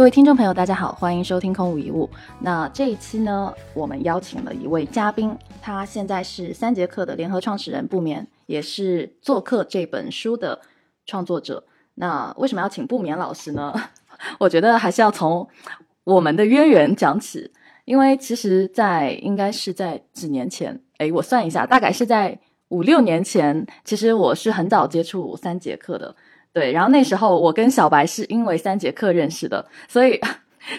各位听众朋友，大家好，欢迎收听空无一物。那这一期呢，我们邀请了一位嘉宾，他现在是三节课的联合创始人不眠，也是《做客》这本书的创作者。那为什么要请不眠老师呢？我觉得还是要从我们的渊源讲起，因为其实，在应该是在几年前，诶，我算一下，大概是在五六年前，其实我是很早接触三节课的。对，然后那时候我跟小白是因为三节课认识的，所以，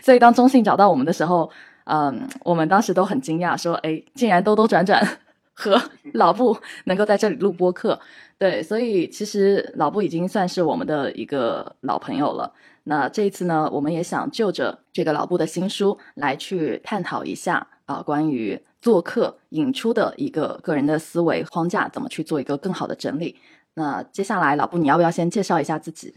所以当中信找到我们的时候，嗯，我们当时都很惊讶，说，哎，竟然兜兜转转和老布能够在这里录播课，对，所以其实老布已经算是我们的一个老朋友了。那这一次呢，我们也想就着这个老布的新书来去探讨一下啊，关于做客引出的一个个人的思维框架，怎么去做一个更好的整理。那接下来，老布，你要不要先介绍一下自己？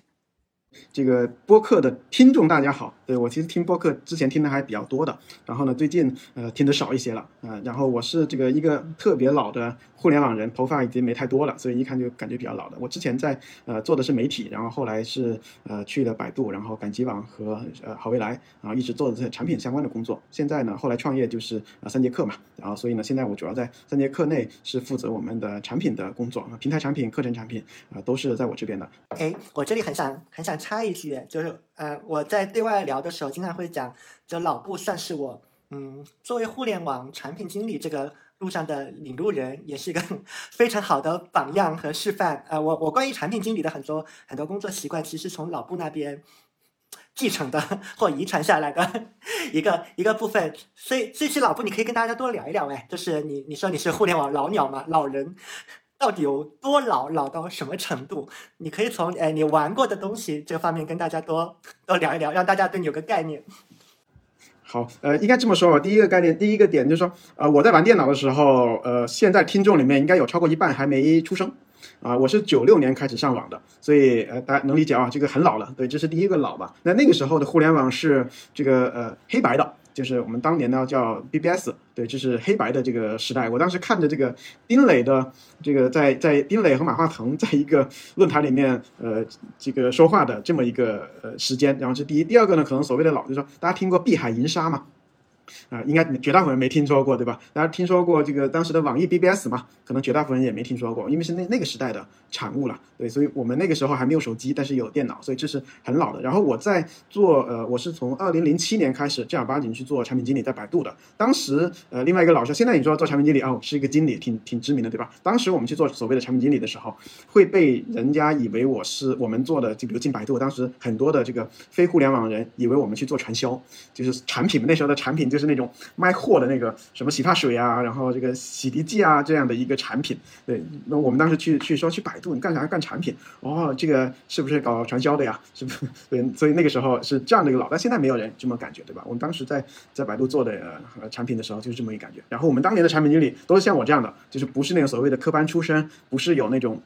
这个播客的听众大家好，对我其实听播客之前听的还比较多的，然后呢，最近呃听的少一些了啊。然后我是这个一个特别老的互联网人，头发已经没太多了，所以一看就感觉比较老的。我之前在呃做的是媒体，然后后来是呃去了百度，然后赶集网和呃好未来然后，一直做的是产品相关的工作。现在呢，后来创业就是呃三节课嘛，然后所以呢，现在我主要在三节课内是负责我们的产品的工作，平台产品、课程产品啊都是在我这边的。哎，我这里很想很想。插一句，就是呃，我在对外聊的时候，经常会讲，就老布算是我，嗯，作为互联网产品经理这个路上的领路人，也是一个 非常好的榜样和示范。呃，我我关于产品经理的很多很多工作习惯，其实从老布那边继承的或遗传下来的一个一个部分。所以这期老布，你可以跟大家多聊一聊，哎，就是你你说你是互联网老鸟嘛，老人。到底有多老？老到什么程度？你可以从哎你玩过的东西这方面跟大家多 多聊一聊，让大家对你有个概念。好，呃，应该这么说吧。第一个概念，第一个点就是说，呃，我在玩电脑的时候，呃，现在听众里面应该有超过一半还没出生。啊，我是九六年开始上网的，所以呃，大家能理解啊，这个很老了。对，这是第一个老吧。那那个时候的互联网是这个呃黑白的。就是我们当年呢叫 BBS，对，就是黑白的这个时代。我当时看着这个丁磊的这个在在丁磊和马化腾在一个论坛里面呃这个说话的这么一个呃时间，然后是第一。第二个呢，可能所谓的老就是说大家听过碧海银沙嘛？啊，应该绝大部分人没听说过，对吧？大家听说过这个当时的网易 BBS 嘛？可能绝大部分人也没听说过，因为是那那个时代的产物了。对，所以我们那个时候还没有手机，但是有电脑，所以这是很老的。然后我在做，呃，我是从二零零七年开始正儿八经去做产品经理，在百度的。当时，呃，另外一个老师，现在你说做产品经理啊，是一个经理，挺挺知名的，对吧？当时我们去做所谓的产品经理的时候，会被人家以为我是我们做的，就比如进百度，当时很多的这个非互联网人以为我们去做传销，就是产品，那时候的产品就是那种卖。货的那个什么洗发水啊，然后这个洗涤剂啊，这样的一个产品，对，那我们当时去去说去百度，你干啥干产品？哦，这个是不是搞传销的呀？是不是？对，所以那个时候是这样的一个老，但现在没有人这么感觉，对吧？我们当时在在百度做的呃产品的时候就是这么一感觉。然后我们当年的产品经理都是像我这样的，就是不是那个所谓的科班出身，不是有那种。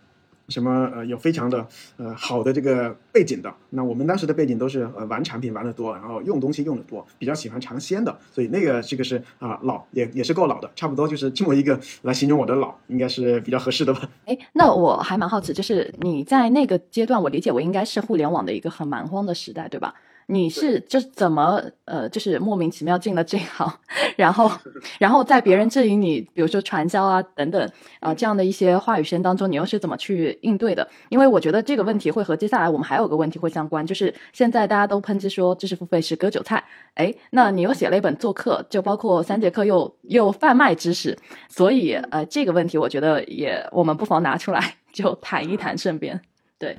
什么呃有非常的呃好的这个背景的，那我们当时的背景都是呃玩产品玩的多，然后用东西用的多，比较喜欢尝鲜的，所以那个这个是啊老也也是够老的，差不多就是这么一个来形容我的老，应该是比较合适的吧？哎，那我还蛮好奇，就是你在那个阶段，我理解我应该是互联网的一个很蛮荒的时代，对吧？你是就是怎么呃，就是莫名其妙进了这行，然后然后在别人质疑你，比如说传销啊等等啊这样的一些话语声当中，你又是怎么去应对的？因为我觉得这个问题会和接下来我们还有个问题会相关，就是现在大家都抨击说知识付费是割韭菜，哎，那你又写了一本做客，就包括三节课又又贩卖知识，所以呃这个问题我觉得也我们不妨拿出来 就谈一谈，顺便对。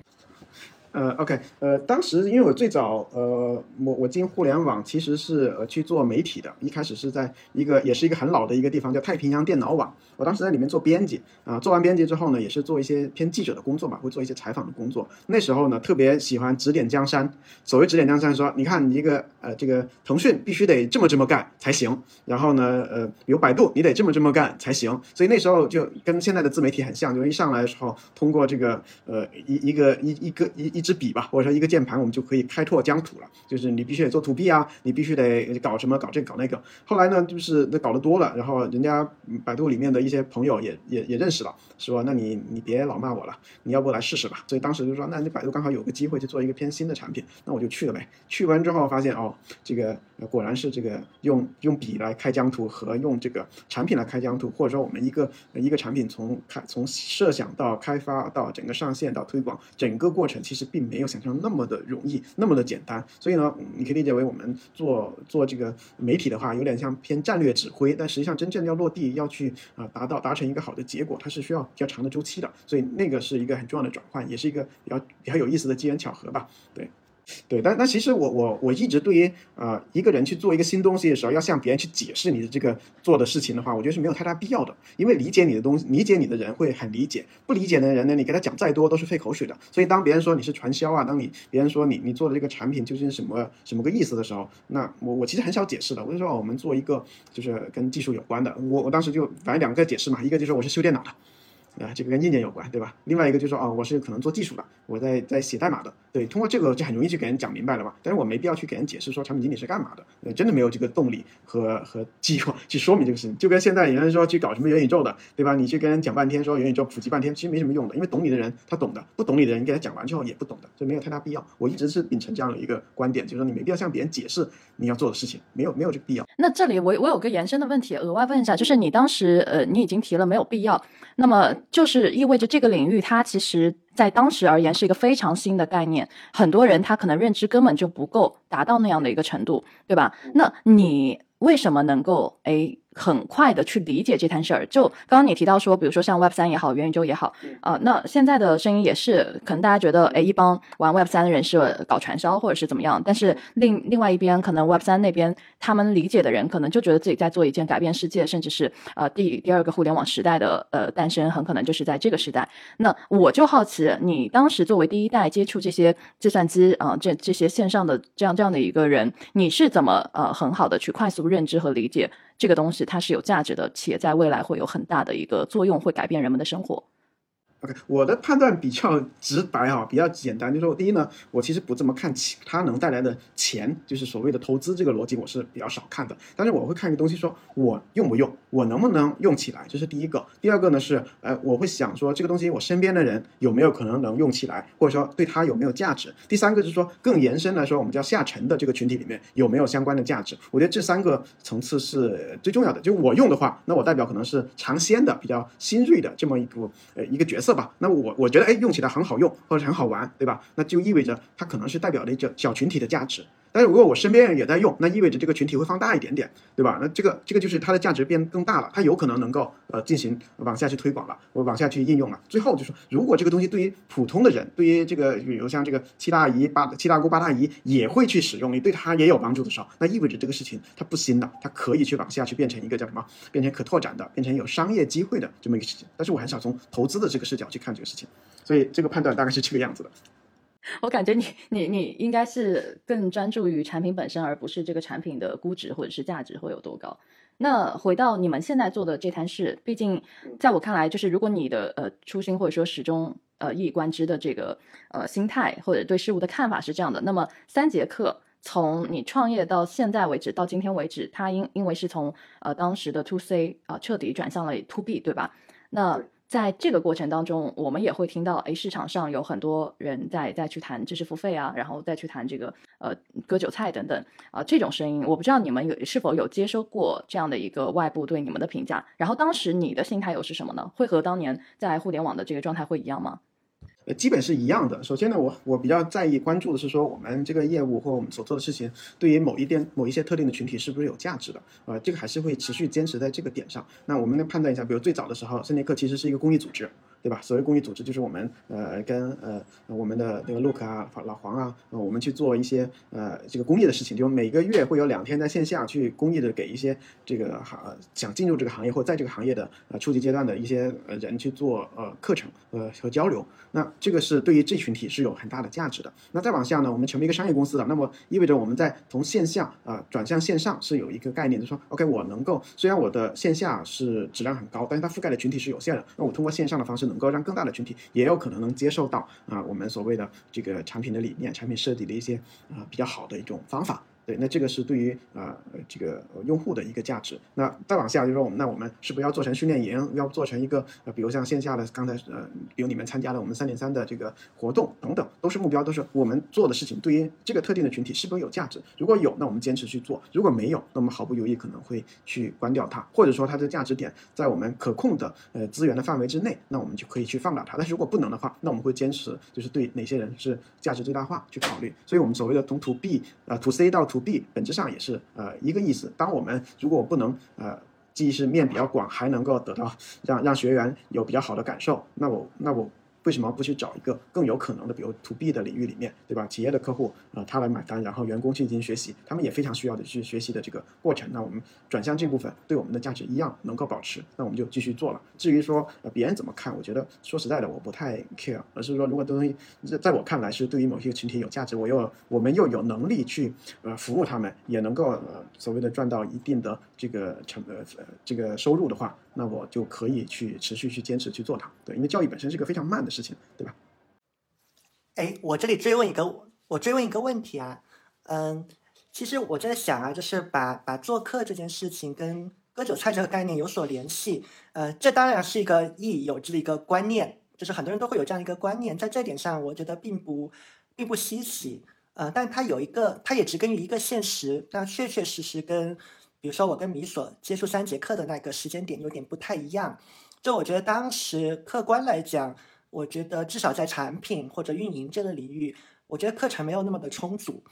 呃，OK，呃，当时因为我最早，呃，我我进互联网其实是呃去做媒体的，一开始是在一个也是一个很老的一个地方叫太平洋电脑网，我当时在里面做编辑啊，做完编辑之后呢，也是做一些偏记者的工作嘛，会做一些采访的工作。那时候呢，特别喜欢指点江山，所谓指点江山，说你看你一个呃这个腾讯必须得这么这么干才行，然后呢，呃，比如百度你得这么这么干才行，所以那时候就跟现在的自媒体很像，就一上来的时候通过这个呃一一个一一个一。一一支笔吧，或者说一个键盘，我们就可以开拓疆土了。就是你必须得做土币啊，你必须得搞什么搞这搞那个。后来呢，就是那搞得多了，然后人家百度里面的一些朋友也也也认识了，说那你你别老骂我了，你要不来试试吧。所以当时就说，那你百度刚好有个机会去做一个偏新的产品，那我就去了呗。去完之后发现哦，这个果然是这个用用笔来开疆土和用这个产品来开疆土，或者说我们一个一个产品从开从设想到开发到整个上线到推广，整个过程其实并没有想象那么的容易，那么的简单。所以呢，你可以理解为我们做做这个媒体的话，有点像偏战略指挥，但实际上真正要落地要去啊达到达成一个好的结果，它是需要比较长的周期的。所以那个是一个很重要的转换，也是一个比较比较有意思的机缘巧合吧。对。对，但但其实我我我一直对于呃一个人去做一个新东西的时候，要向别人去解释你的这个做的事情的话，我觉得是没有太大必要的。因为理解你的东西，理解你的人会很理解，不理解的人呢，你给他讲再多都是费口水的。所以当别人说你是传销啊，当你别人说你你做的这个产品究竟是什么什么个意思的时候，那我我其实很少解释的。我就说我们做一个就是跟技术有关的，我我当时就反正两个解释嘛，一个就说我是修电脑的。啊，这个跟硬件有关，对吧？另外一个就是说，啊，我是可能做技术的，我在在写代码的，对，通过这个就很容易去给人讲明白了嘛。但是我没必要去给人解释说产品经理是干嘛的，呃，真的没有这个动力和和计划去说明这个事情。就跟现在有人说去搞什么元宇宙的，对吧？你去跟人讲半天说元宇宙普及半天，其实没什么用的，因为懂你的人他懂的，不懂你的人你给他讲完之后也不懂的，所以没有太大必要。我一直是秉承这样的一个观点，就是说你没必要向别人解释你要做的事情，没有没有这个必要。那这里我我有个延伸的问题，额外问一下，就是你当时呃，你已经提了没有必要，那么就是意味着。这个领域，它其实在当时而言是一个非常新的概念，很多人他可能认知根本就不够达到那样的一个程度，对吧？那你为什么能够诶？很快的去理解这摊事儿，就刚刚你提到说，比如说像 Web 三也好，元宇宙也好，啊，那现在的声音也是，可能大家觉得，哎，一帮玩 Web 三的人是搞传销或者是怎么样，但是另另外一边，可能 Web 三那边他们理解的人，可能就觉得自己在做一件改变世界，甚至是呃第第二个互联网时代的呃诞生，很可能就是在这个时代。那我就好奇，你当时作为第一代接触这些计算机啊，这这些线上的这样这样的一个人，你是怎么呃很好的去快速认知和理解？这个东西它是有价值的，且在未来会有很大的一个作用，会改变人们的生活。OK，我的判断比较直白啊，比较简单。就是说，第一呢，我其实不怎么看钱，它能带来的钱，就是所谓的投资这个逻辑，我是比较少看的。但是我会看一个东西，说我用不用，我能不能用起来，这是第一个。第二个呢是，呃，我会想说这个东西我身边的人有没有可能能用起来，或者说对它有没有价值。第三个就是说更延伸来说，我们叫下沉的这个群体里面有没有相关的价值。我觉得这三个层次是最重要的。就我用的话，那我代表可能是尝鲜的、比较新锐的这么一个呃一个角色。吧，那我我觉得哎，用起来很好用，或者很好玩，对吧？那就意味着它可能是代表了一个小群体的价值。但是如果我身边人也在用，那意味着这个群体会放大一点点，对吧？那这个这个就是它的价值变更大了，它有可能能够呃进行往下去推广了，我往下去应用了。最后就是，如果这个东西对于普通的人，对于这个比如像这个七大姨八七大姑八大姨也会去使用，你对他也有帮助的时候，那意味着这个事情它不新的，它可以去往下去变成一个叫什么？变成可拓展的，变成有商业机会的这么一个事情。但是我很少从投资的这个视角去看这个事情，所以这个判断大概是这个样子的。我感觉你你你应该是更专注于产品本身，而不是这个产品的估值或者是价值会有多高。那回到你们现在做的这摊事，毕竟在我看来，就是如果你的呃初心或者说始终呃一以贯之的这个呃心态或者对事物的看法是这样的，那么三节课从你创业到现在为止，到今天为止，它因因为是从呃当时的 to C 啊彻底转向了 to B，对吧？那在这个过程当中，我们也会听到，哎，市场上有很多人在在去谈知识付费啊，然后再去谈这个呃割韭菜等等啊这种声音，我不知道你们有是否有接收过这样的一个外部对你们的评价，然后当时你的心态又是什么呢？会和当年在互联网的这个状态会一样吗？基本是一样的。首先呢，我我比较在意关注的是说，我们这个业务或我们所做的事情，对于某一点某一些特定的群体是不是有价值的？呃，这个还是会持续坚持在这个点上。那我们来判断一下，比如最早的时候，森尼克其实是一个公益组织。对吧？所谓公益组织，就是我们呃跟呃我们的那个 Look 啊、老黄啊，呃，我们去做一些呃这个公益的事情，就每个月会有两天在线下去公益的给一些这个行想进入这个行业或在这个行业的呃初级阶段的一些呃人去做呃课程呃和交流。那这个是对于这群体是有很大的价值的。那再往下呢，我们成为一个商业公司了，那么意味着我们在从线下啊转向线上是有一个概念，就是说 OK，我能够虽然我的线下是质量很高，但是它覆盖的群体是有限的，那我通过线上的方式。能够让更大的群体也有可能能接受到啊我们所谓的这个产品的理念、产品设计的一些啊比较好的一种方法。对，那这个是对于啊这个用户的一个价值。那再往下就是说，我们那我们是不是要做成训练营，要做成一个呃，比如像线下的刚才呃，比如你们参加了我们三点三的这个活动等等，都是目标，都是我们做的事情对于这个特定的群体是不是有价值？如果有，那我们坚持去做；如果没有，那我们毫不犹豫可能会去关掉它，或者说它的价值点在我们可控的呃资源的范围之内，那我们就可以去放大它。但是如果不能的话，那我们会坚持就是对哪些人是价值最大化去考虑。所以我们所谓的从 to B 啊 to C 到 to B，本质上也是呃一个意思。当我们如果不能呃，既是面比较广，还能够得到让让学员有比较好的感受，那我那我为什么不去找一个更有可能的，比如 to B 的领域里面，对吧？企业的客户啊、呃他来买单，然后员工进行学习，他们也非常需要的去学习的这个过程。那我们转向这部分，对我们的价值一样能够保持，那我们就继续做了。至于说呃别人怎么看，我觉得说实在的，我不太 care，而是说如果东西在我看来是对于某些群体有价值，我又我们又有能力去呃服务他们，也能够呃所谓的赚到一定的这个成呃这个收入的话，那我就可以去持续去坚持去做它。对，因为教育本身是个非常慢的事情，对吧？哎，我这里追问一个，我追问一个问题啊，嗯，其实我在想啊，就是把把做客这件事情跟割韭菜这个概念有所联系，呃，这当然是一个亦有之的一个观念，就是很多人都会有这样一个观念，在这点上，我觉得并不并不稀奇，呃，但它有一个，它也植根于一个现实，那确确实实跟，比如说我跟米索接触三节课的那个时间点有点不太一样，就我觉得当时客观来讲。我觉得至少在产品或者运营这个领域，我觉得课程没有那么的充足，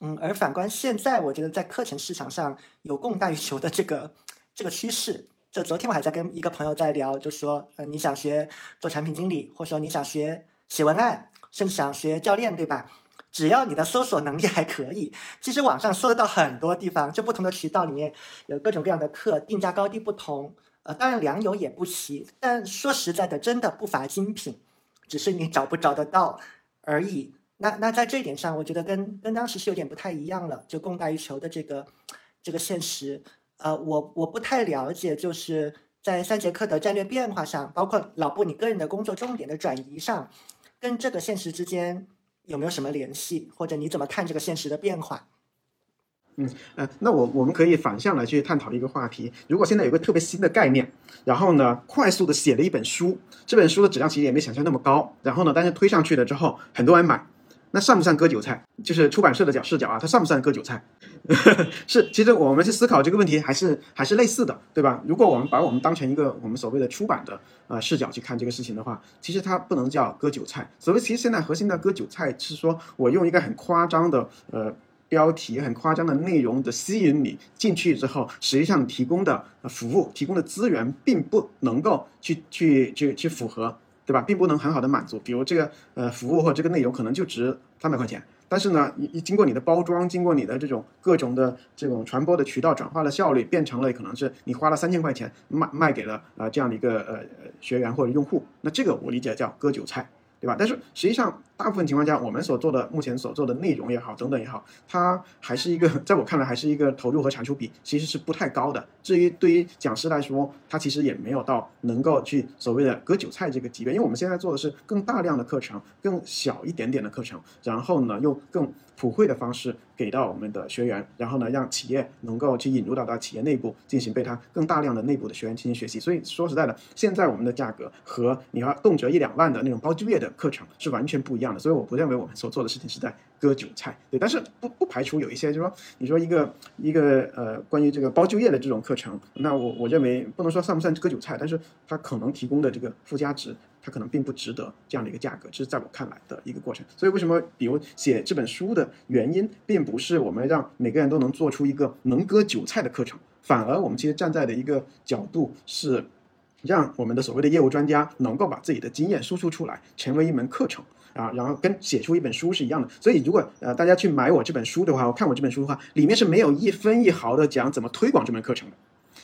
嗯，而反观现在，我觉得在课程市场上有供大于求的这个这个趋势。就昨天我还在跟一个朋友在聊，就说，呃，你想学做产品经理，或者说你想学写文案，甚至想学教练，对吧？只要你的搜索能力 还可以，其实网上搜得到很多地方，就不同的渠道里面有各种各样的课，定价高低不同。呃，当然良莠也不齐，但说实在的，真的不乏精品，只是你找不找得到而已。那那在这一点上，我觉得跟跟当时是有点不太一样了，就供大于求的这个这个现实。呃，我我不太了解，就是在三节课的战略变化上，包括老布你个人的工作重点的转移上，跟这个现实之间有没有什么联系，或者你怎么看这个现实的变化？嗯，呃，那我我们可以反向来去探讨一个话题。如果现在有个特别新的概念，然后呢，快速的写了一本书，这本书的质量其实也没想象那么高，然后呢，但是推上去了之后，很多人买，那算不算割韭菜？就是出版社的角视角啊，它算不算割韭菜？是，其实我们去思考这个问题，还是还是类似的，对吧？如果我们把我们当成一个我们所谓的出版的呃视角去看这个事情的话，其实它不能叫割韭菜。所谓其实现在核心的割韭菜是说我用一个很夸张的呃。标题很夸张的内容的吸引你进去之后，实际上提供的服务、提供的资源并不能够去去去去符合，对吧？并不能很好的满足。比如这个呃服务或这个内容可能就值三百块钱，但是呢，一经过你的包装，经过你的这种各种的这种传播的渠道转化的效率，变成了可能是你花了三千块钱卖卖给了啊这样的一个呃学员或者用户，那这个我理解叫割韭菜。对吧？但是实际上，大部分情况下，我们所做的目前所做的内容也好，等等也好，它还是一个，在我看来，还是一个投入和产出比其实是不太高的。至于对于讲师来说，他其实也没有到能够去所谓的割韭菜这个级别，因为我们现在做的是更大量的课程，更小一点点的课程，然后呢，用更普惠的方式给到我们的学员，然后呢，让企业能够去引入到到企业内部进行被他更大量的内部的学员进行学习。所以说实在的，现在我们的价格和你要动辄一两万的那种包就业的课程是完全不一样所以我不认为我们所做的事情是在割韭菜，对。但是不不排除有一些，就是说你说一个一个呃关于这个包就业的这种课程，那我我认为不能说算不算割韭菜，但是它可能提供的这个附加值。它可能并不值得这样的一个价格，这是在我看来的一个过程。所以，为什么比如写这本书的原因，并不是我们让每个人都能做出一个能割韭菜的课程，反而我们其实站在的一个角度是，让我们的所谓的业务专家能够把自己的经验输出出来，成为一门课程啊，然后跟写出一本书是一样的。所以，如果呃大家去买我这本书的话，我看我这本书的话，里面是没有一分一毫的讲怎么推广这门课程的，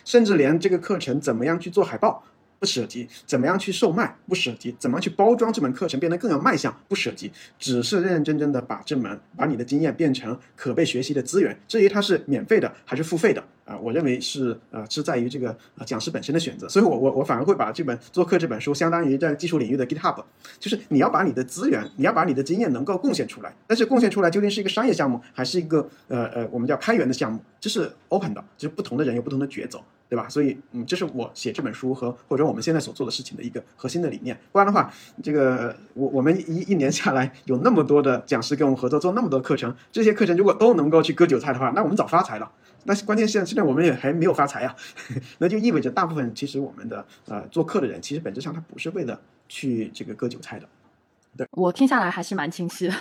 甚至连这个课程怎么样去做海报。不涉及怎么样去售卖，不涉及怎么样去包装这门课程变得更有卖相，不涉及，只是认认真真的把这门把你的经验变成可被学习的资源。至于它是免费的还是付费的，啊，我认为是呃是在于这个呃讲师本身的选择，所以我我我反而会把这本做客这本书相当于在技术领域的 GitHub，就是你要把你的资源，你要把你的经验能够贡献出来，但是贡献出来究竟是一个商业项目，还是一个呃呃我们叫开源的项目，这是 open 的，就是不同的人有不同的抉择。对吧？所以，嗯，这是我写这本书和或者我们现在所做的事情的一个核心的理念。不然的话，这个我我们一一年下来有那么多的讲师跟我们合作做那么多课程，这些课程如果都能够去割韭菜的话，那我们早发财了。但是关键现在现在我们也还没有发财呀，那就意味着大部分其实我们的呃做客的人，其实本质上他不是为了去这个割韭菜的。对我听下来还是蛮清晰的，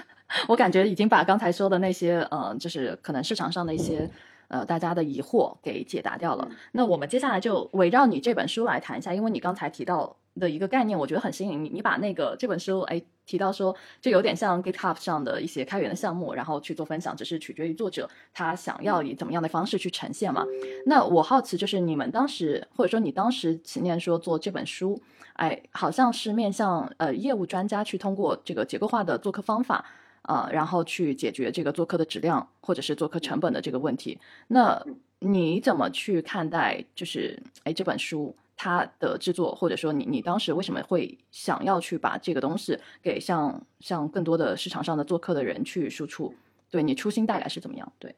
我感觉已经把刚才说的那些，呃，就是可能市场上的一些。呃，大家的疑惑给解答掉了。那我们接下来就围绕你这本书来谈一下，因为你刚才提到的一个概念，我觉得很新颖。你你把那个这本书，哎，提到说，就有点像 GitHub 上的一些开源的项目，然后去做分享，只是取决于作者他想要以怎么样的方式去呈现嘛。那我好奇，就是你们当时，或者说你当时起念说做这本书，哎，好像是面向呃业务专家去通过这个结构化的做客方法。啊，然后去解决这个做客的质量或者是做客成本的这个问题。那你怎么去看待？就是哎，这本书它的制作，或者说你你当时为什么会想要去把这个东西给向向更多的市场上的做客的人去输出？对你初心大概是怎么样？对，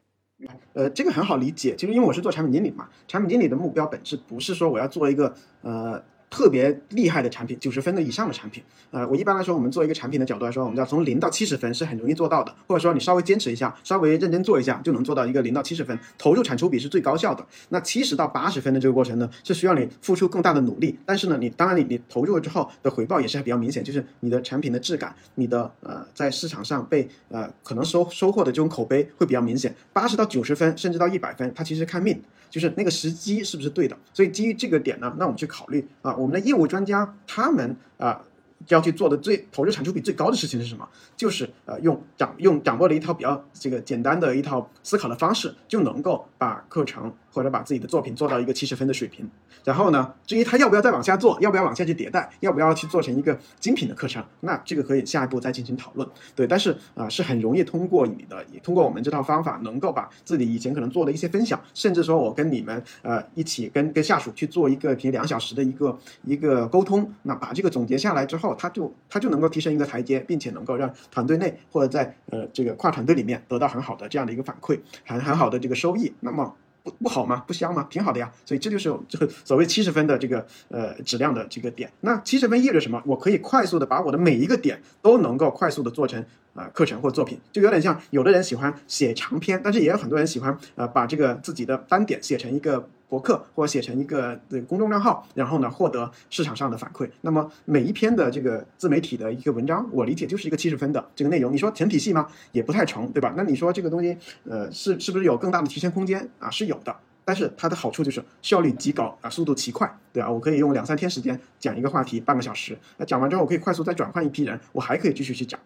呃，这个很好理解，其实因为我是做产品经理嘛，产品经理的目标本质不是说我要做一个呃。特别厉害的产品，九十分的以上的产品，呃，我一般来说，我们做一个产品的角度来说，我们要从零到七十分是很容易做到的，或者说你稍微坚持一下，稍微认真做一下，就能做到一个零到七十分，投入产出比是最高效的。那七十到八十分的这个过程呢，是需要你付出更大的努力，但是呢，你当然你你投入了之后的回报也是比较明显，就是你的产品的质感，你的呃在市场上被呃可能收收获的这种口碑会比较明显。八十到九十分，甚至到一百分，它其实看命。就是那个时机是不是对的？所以基于这个点呢，那我们去考虑啊，我们的业务专家他们啊要去做的最投入产出比最高的事情是什么？就是呃用掌用掌握了一套比较这个简单的一套思考的方式，就能够把课程。或者把自己的作品做到一个七十分的水平，然后呢，至于他要不要再往下做，要不要往下去迭代，要不要去做成一个精品的课程，那这个可以下一步再进行讨论。对，但是啊，是很容易通过你的，通过我们这套方法，能够把自己以前可能做的一些分享，甚至说我跟你们呃一起跟跟下属去做一个平两小时的一个一个沟通，那把这个总结下来之后，他就他就能够提升一个台阶，并且能够让团队内或者在呃这个跨团队里面得到很好的这样的一个反馈，很很好的这个收益。那么。不不好吗？不香吗？挺好的呀。所以这就是这个所谓七十分的这个呃质量的这个点。那七十分意味着什么？我可以快速的把我的每一个点都能够快速的做成啊课程或作品，就有点像有的人喜欢写长篇，但是也有很多人喜欢呃把这个自己的单点写成一个。博客或者写成一个这个公众账号，然后呢获得市场上的反馈。那么每一篇的这个自媒体的一个文章，我理解就是一个七十分的这个内容。你说成体系吗？也不太成，对吧？那你说这个东西，呃，是是不是有更大的提升空间啊？是有的，但是它的好处就是效率极高啊，速度极快，对吧？我可以用两三天时间讲一个话题，半个小时。那讲完之后，我可以快速再转换一批人，我还可以继续去讲。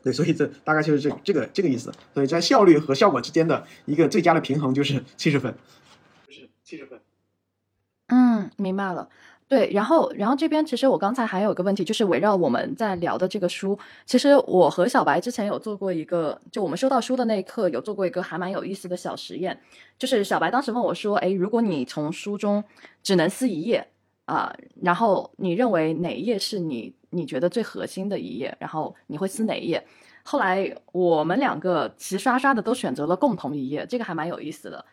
对，所以这大概就是这这个这个意思。所以在效率和效果之间的一个最佳的平衡就是七十分。七十分，嗯，明白了。对，然后，然后这边其实我刚才还有个问题，就是围绕我们在聊的这个书，其实我和小白之前有做过一个，就我们收到书的那一刻有做过一个还蛮有意思的小实验，就是小白当时问我说：“哎，如果你从书中只能撕一页啊，然后你认为哪一页是你你觉得最核心的一页？然后你会撕哪一页？”后来我们两个齐刷刷的都选择了共同一页，这个还蛮有意思的。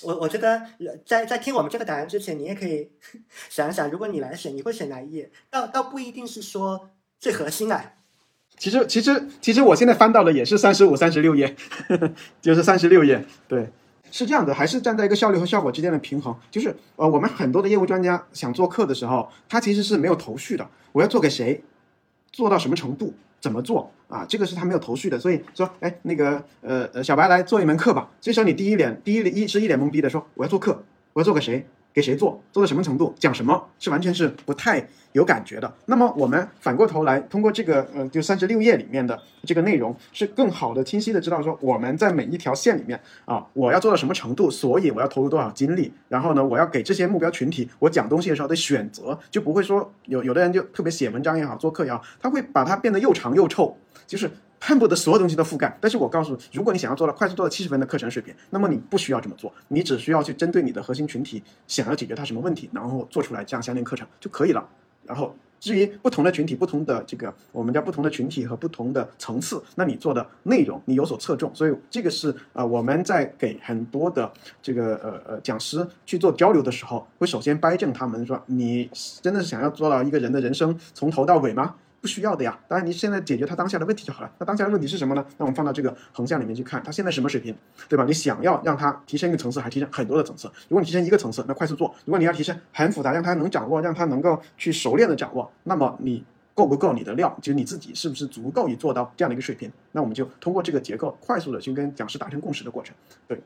我我觉得在在听我们这个答案之前，你也可以 想一想，如果你来选，你会选哪一页？倒倒不一定是说最核心啊。其实其实其实我现在翻到的也是三十五、三十六页，就是三十六页。对，是这样的，还是站在一个效率和效果之间的平衡。就是呃，我们很多的业务专家想做课的时候，他其实是没有头绪的。我要做给谁？做到什么程度？怎么做啊？这个是他没有头绪的，所以说，哎，那个，呃呃，小白来做一门课吧。这时候你第一脸，第一一是一脸懵逼的说，我要做课，我要做个谁？给谁做？做到什么程度？讲什么？是完全是不太有感觉的。那么我们反过头来，通过这个，呃，就三十六页里面的这个内容，是更好的、清晰的知道说，我们在每一条线里面啊，我要做到什么程度，所以我要投入多少精力。然后呢，我要给这些目标群体，我讲东西的时候的选择，就不会说有有的人就特别写文章也好，做课也好，他会把它变得又长又臭，就是。恨不得所有东西都覆盖。但是我告诉，如果你想要做到快速做到七十分的课程水平，那么你不需要这么做，你只需要去针对你的核心群体想要解决他什么问题，然后做出来这样相应课程就可以了。然后。至于不同的群体、不同的这个我们叫不同的群体和不同的层次，那你做的内容你有所侧重，所以这个是啊我们在给很多的这个呃呃讲师去做交流的时候，会首先掰正他们说，你真的是想要做到一个人的人生从头到尾吗？不需要的呀，当然你现在解决他当下的问题就好了。那当下的问题是什么呢？那我们放到这个横向里面去看，他现在什么水平，对吧？你想要让他提升一个层次，还提升很多的层次。如果你提升一个层次，那快速做；如果你要提升很复杂，让他能掌握，让他能够去熟练的掌握，那么你够不够你的料？就是你自己是不是足够以做到这样的一个水平？那我们就通过这个结构，快速的去跟讲师达成共识的过程。对，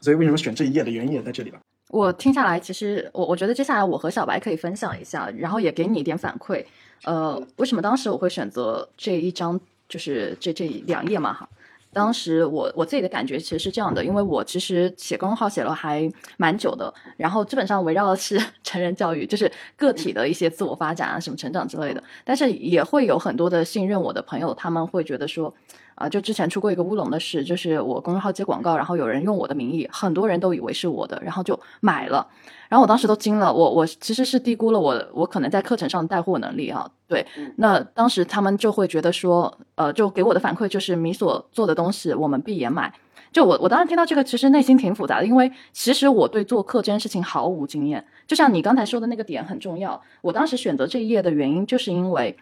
所以为什么选这一页的原因也在这里了。我听下来，其实我我觉得接下来我和小白可以分享一下，然后也给你一点反馈。呃，为什么当时我会选择这一张，就是这这两页嘛？哈，当时我我自己的感觉其实是这样的，因为我其实写公众号写了还蛮久的，然后基本上围绕的是 成人教育，就是个体的一些自我发展啊，什么成长之类的，但是也会有很多的信任我的朋友，他们会觉得说。啊，就之前出过一个乌龙的事，就是我公众号接广告，然后有人用我的名义，很多人都以为是我的，然后就买了，然后我当时都惊了，我我其实是低估了我我可能在课程上带货能力啊，对，那当时他们就会觉得说，呃，就给我的反馈就是你所做的东西我们闭眼买，就我我当时听到这个其实内心挺复杂的，因为其实我对做课这件事情毫无经验，就像你刚才说的那个点很重要，我当时选择这一页的原因就是因为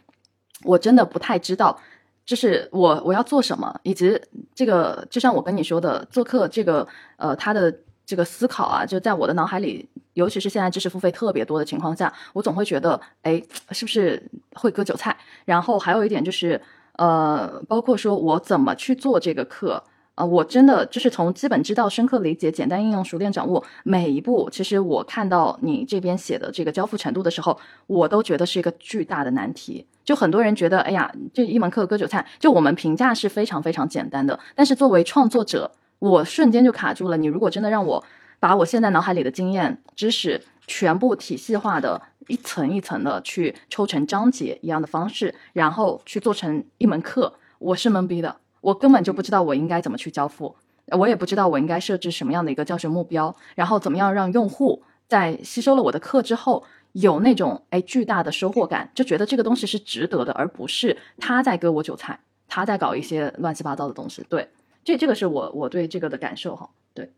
我真的不太知道。就是我我要做什么，以及这个，就像我跟你说的，做客这个，呃，他的这个思考啊，就在我的脑海里，尤其是现在知识付费特别多的情况下，我总会觉得，哎，是不是会割韭菜？然后还有一点就是，呃，包括说我怎么去做这个课。啊，我真的就是从基本知道、深刻理解、简单应用、熟练掌握每一步。其实我看到你这边写的这个交付程度的时候，我都觉得是一个巨大的难题。就很多人觉得，哎呀，这一门课割韭菜。就我们评价是非常非常简单的，但是作为创作者，我瞬间就卡住了。你如果真的让我把我现在脑海里的经验、知识全部体系化的一层一层的去抽成章节一样的方式，然后去做成一门课，我是懵逼的。我根本就不知道我应该怎么去交付，我也不知道我应该设置什么样的一个教学目标，然后怎么样让用户在吸收了我的课之后有那种哎巨大的收获感，就觉得这个东西是值得的，而不是他在割我韭菜，他在搞一些乱七八糟的东西。对，这这个是我我对这个的感受哈。对，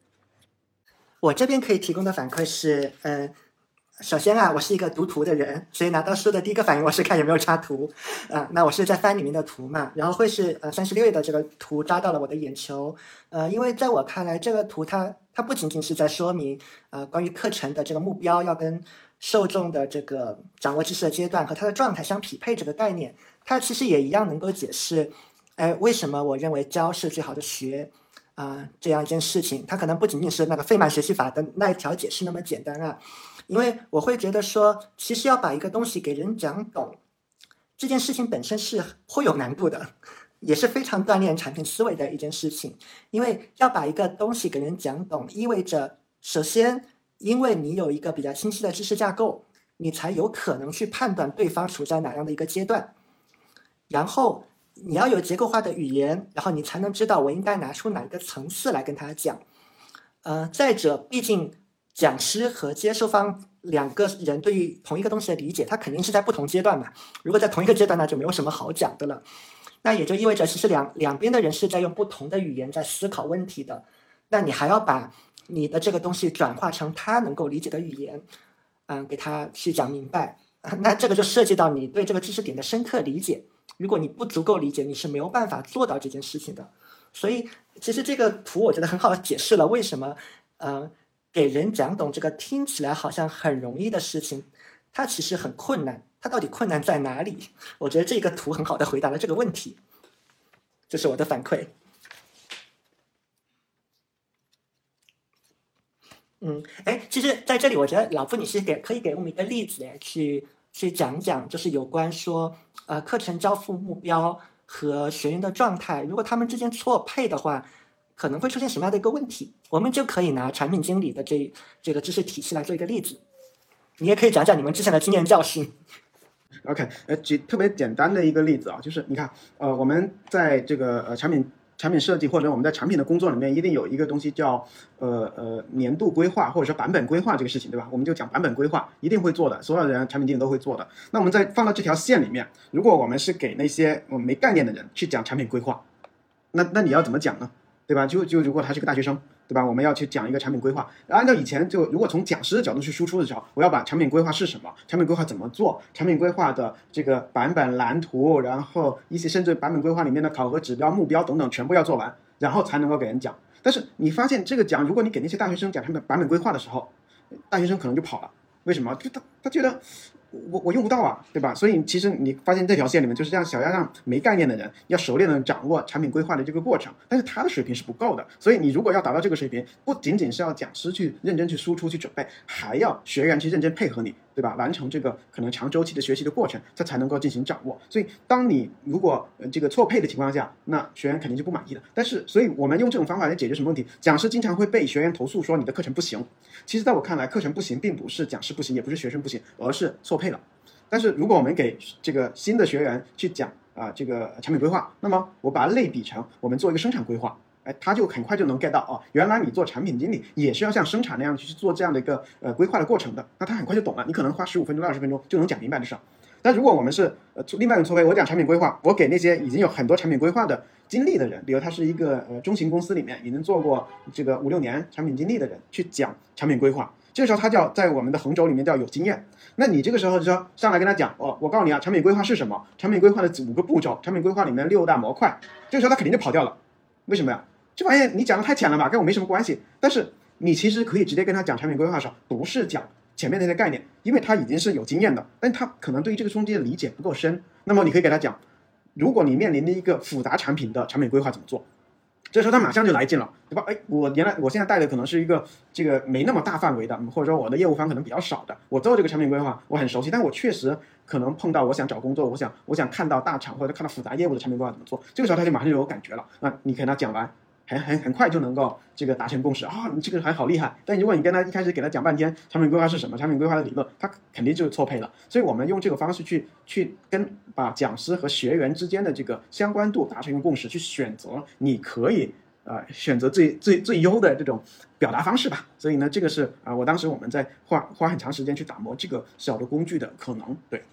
我这边可以提供的反馈是，嗯。首先啊，我是一个读图的人，所以拿到书的第一个反应我是看有没有插图，啊，那我是在翻里面的图嘛，然后会是呃三十六页的这个图扎到了我的眼球，呃，因为在我看来，这个图它它不仅仅是在说明呃关于课程的这个目标要跟受众的这个掌握知识的阶段和他的状态相匹配这个概念，它其实也一样能够解释，哎，为什么我认为教是最好的学啊这样一件事情，它可能不仅仅是那个费曼学习法的那一条解释那么简单啊。因为我会觉得说，其实要把一个东西给人讲懂，这件事情本身是颇有难度的，也是非常锻炼产品思维的一件事情。因为要把一个东西给人讲懂，意味着首先，因为你有一个比较清晰的知识架构，你才有可能去判断对方处在哪样的一个阶段。然后你要有结构化的语言，然后你才能知道我应该拿出哪一个层次来跟他讲。呃，再者，毕竟。讲师和接受方两个人对于同一个东西的理解，他肯定是在不同阶段嘛。如果在同一个阶段，那就没有什么好讲的了。那也就意味着，其实两两边的人是在用不同的语言在思考问题的。那你还要把你的这个东西转化成他能够理解的语言，嗯，给他去讲明白。那这个就涉及到你对这个知识点的深刻理解。如果你不足够理解，你是没有办法做到这件事情的。所以，其实这个图我觉得很好的解释了为什么，嗯。给人讲懂这个听起来好像很容易的事情，它其实很困难。它到底困难在哪里？我觉得这个图很好的回答了这个问题。这是我的反馈。嗯，哎，其实在这里，我觉得老傅你是给可以给我们一个例子来去去讲讲，就是有关说呃课程交付目标和学员的状态，如果他们之间错配的话。可能会出现什么样的一个问题？我们就可以拿产品经理的这这个知识体系来做一个例子。你也可以讲讲你们之前的经验教训。OK，呃，举特别简单的一个例子啊，就是你看，呃，我们在这个呃产品产品设计或者我们在产品的工作里面，一定有一个东西叫呃呃年度规划或者说版本规划这个事情，对吧？我们就讲版本规划，一定会做的，所有人产品经理都会做的。那我们在放到这条线里面，如果我们是给那些我们没概念的人去讲产品规划，那那你要怎么讲呢？对吧？就就如果他是个大学生。对吧？我们要去讲一个产品规划。按照以前就，如果从讲师的角度去输出的时候，我要把产品规划是什么，产品规划怎么做，产品规划的这个版本蓝图，然后一些甚至版本规划里面的考核指标、目标等等，全部要做完，然后才能够给人讲。但是你发现这个讲，如果你给那些大学生讲他们版本规划的时候，大学生可能就跑了。为什么？就他他觉得。我我用不到啊，对吧？所以其实你发现这条线里面就是这样，小鸭让没概念的人要熟练的掌握产品规划的这个过程，但是他的水平是不够的。所以你如果要达到这个水平，不仅仅是要讲师去认真去输出去准备，还要学员去认真配合你。对吧？完成这个可能长周期的学习的过程，他才能够进行掌握。所以，当你如果这个错配的情况下，那学员肯定就不满意了。但是，所以我们用这种方法来解决什么问题？讲师经常会被学员投诉说你的课程不行。其实，在我看来，课程不行并不是讲师不行，也不是学生不行，而是错配了。但是，如果我们给这个新的学员去讲啊这个产品规划，那么我把它类比成我们做一个生产规划。哎，他就很快就能 get 到哦，原来你做产品经理也是要像生产那样去做这样的一个呃规划的过程的。那他很快就懂了，你可能花十五分钟到二十分钟就能讲明白的事儿。但如果我们是呃另外一种错位，我讲产品规划，我给那些已经有很多产品规划的经历的人，比如他是一个呃中型公司里面已经做过这个五六年产品经理的人去讲产品规划，这个时候他叫在我们的横轴里面叫有经验。那你这个时候就说上来跟他讲哦，我告诉你啊，产品规划是什么？产品规划的五个步骤，产品规划里面六大模块。这个时候他肯定就跑掉了，为什么呀？这玩意你讲的太浅了吧，跟我没什么关系。但是你其实可以直接跟他讲产品规划的时候，不是讲前面那些概念，因为他已经是有经验的，但他可能对于这个中间的理解不够深。那么你可以给他讲，如果你面临的一个复杂产品的产品规划怎么做，这时候他马上就来劲了，对吧？哎，我原来我现在带的可能是一个这个没那么大范围的，或者说我的业务方可能比较少的，我做这个产品规划我很熟悉，但我确实可能碰到我想找工作，我想我想看到大厂或者看到复杂业务的产品规划怎么做，这个时候他就马上就有感觉了。那你跟他讲完。很很很快就能够这个达成共识啊！你这个还好厉害。但如果你跟他一开始给他讲半天产品规划是什么，产品规划的理论，他肯定就是错配了。所以我们用这个方式去去跟把讲师和学员之间的这个相关度达成一个共识，去选择你可以呃选择最最最优的这种表达方式吧。所以呢，这个是啊，我当时我们在花花很长时间去打磨这个小的工具的可能。对，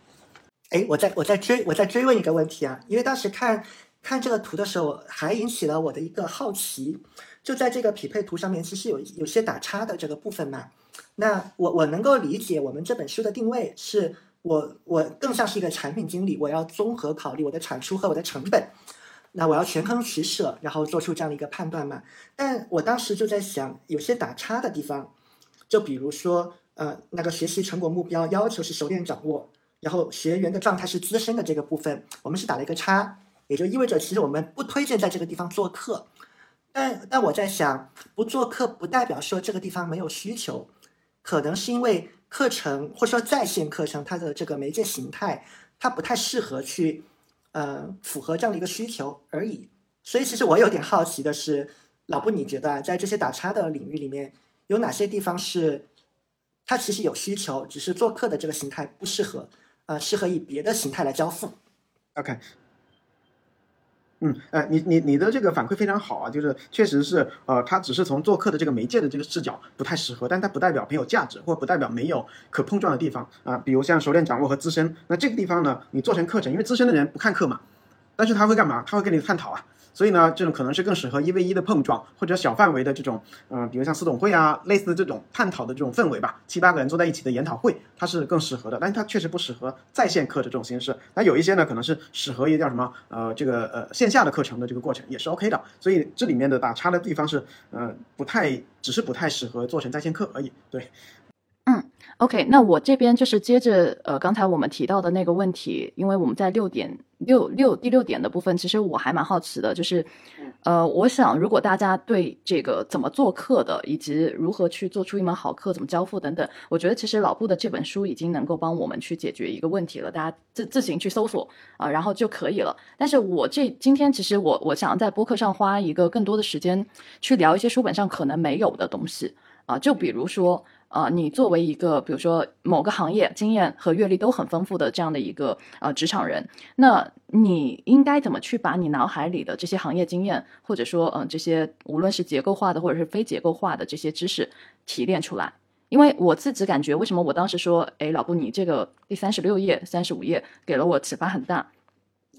哎，我再我再追我再追问一个问题啊，因为当时看。看这个图的时候，还引起了我的一个好奇，就在这个匹配图上面，其实有有些打叉的这个部分嘛。那我我能够理解，我们这本书的定位是我我更像是一个产品经理，我要综合考虑我的产出和我的成本，那我要权衡取舍，然后做出这样的一个判断嘛。但我当时就在想，有些打叉的地方，就比如说呃那个学习成果目标要求是熟练掌握，然后学员的状态是资深的这个部分，我们是打了一个叉。也就意味着，其实我们不推荐在这个地方做客，但但我在想，不做客不代表说这个地方没有需求，可能是因为课程或者说在线课程它的这个媒介形态，它不太适合去，呃，符合这样的一个需求而已。所以，其实我有点好奇的是，老布，你觉得在这些打叉的领域里面，有哪些地方是它其实有需求，只是做客的这个形态不适合，呃，适合以别的形态来交付？OK。嗯，呃，你你你的这个反馈非常好啊，就是确实是，呃，他只是从做客的这个媒介的这个视角不太适合，但它不代表没有价值，或不代表没有可碰撞的地方啊。比如像熟练掌握和资深，那这个地方呢，你做成课程，因为资深的人不看课嘛，但是他会干嘛？他会跟你探讨啊。所以呢，这种可能是更适合一 v 一的碰撞，或者小范围的这种，嗯，比如像私董会啊，类似这种探讨的这种氛围吧，七八个人坐在一起的研讨会，它是更适合的。但是它确实不适合在线课的这种形式。那有一些呢，可能是适合一叫什么，呃，这个呃线下的课程的这个过程也是 OK 的。所以这里面的打叉的地方是，呃，不太，只是不太适合做成在线课而已。对。OK，那我这边就是接着呃刚才我们提到的那个问题，因为我们在六点六六第六点的部分，其实我还蛮好奇的，就是呃，我想如果大家对这个怎么做课的，以及如何去做出一门好课，怎么交付等等，我觉得其实老布的这本书已经能够帮我们去解决一个问题了，大家自自行去搜索啊，然后就可以了。但是我这今天其实我我想在播客上花一个更多的时间去聊一些书本上可能没有的东西啊，就比如说。呃，你作为一个比如说某个行业经验和阅历都很丰富的这样的一个呃职场人，那你应该怎么去把你脑海里的这些行业经验，或者说嗯、这些无论是结构化的或者是非结构化的这些知识提炼出来？因为我自己感觉，为什么我当时说，哎，老布，你这个第三十六页、三十五页给了我启发很大。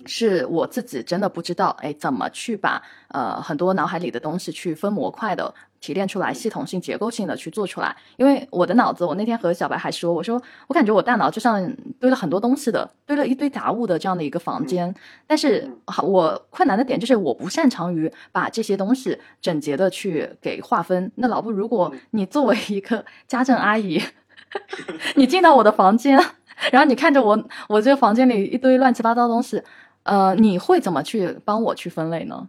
是我自己真的不知道，哎，怎么去把呃很多脑海里的东西去分模块的提炼出来，系统性、结构性的去做出来。因为我的脑子，我那天和小白还说，我说我感觉我大脑就像堆了很多东西的，堆了一堆杂物的这样的一个房间。但是我困难的点就是我不擅长于把这些东西整洁的去给划分。那老布，如果你作为一个家政阿姨，你进到我的房间，然后你看着我，我这个房间里一堆乱七八糟的东西。呃，你会怎么去帮我去分类呢？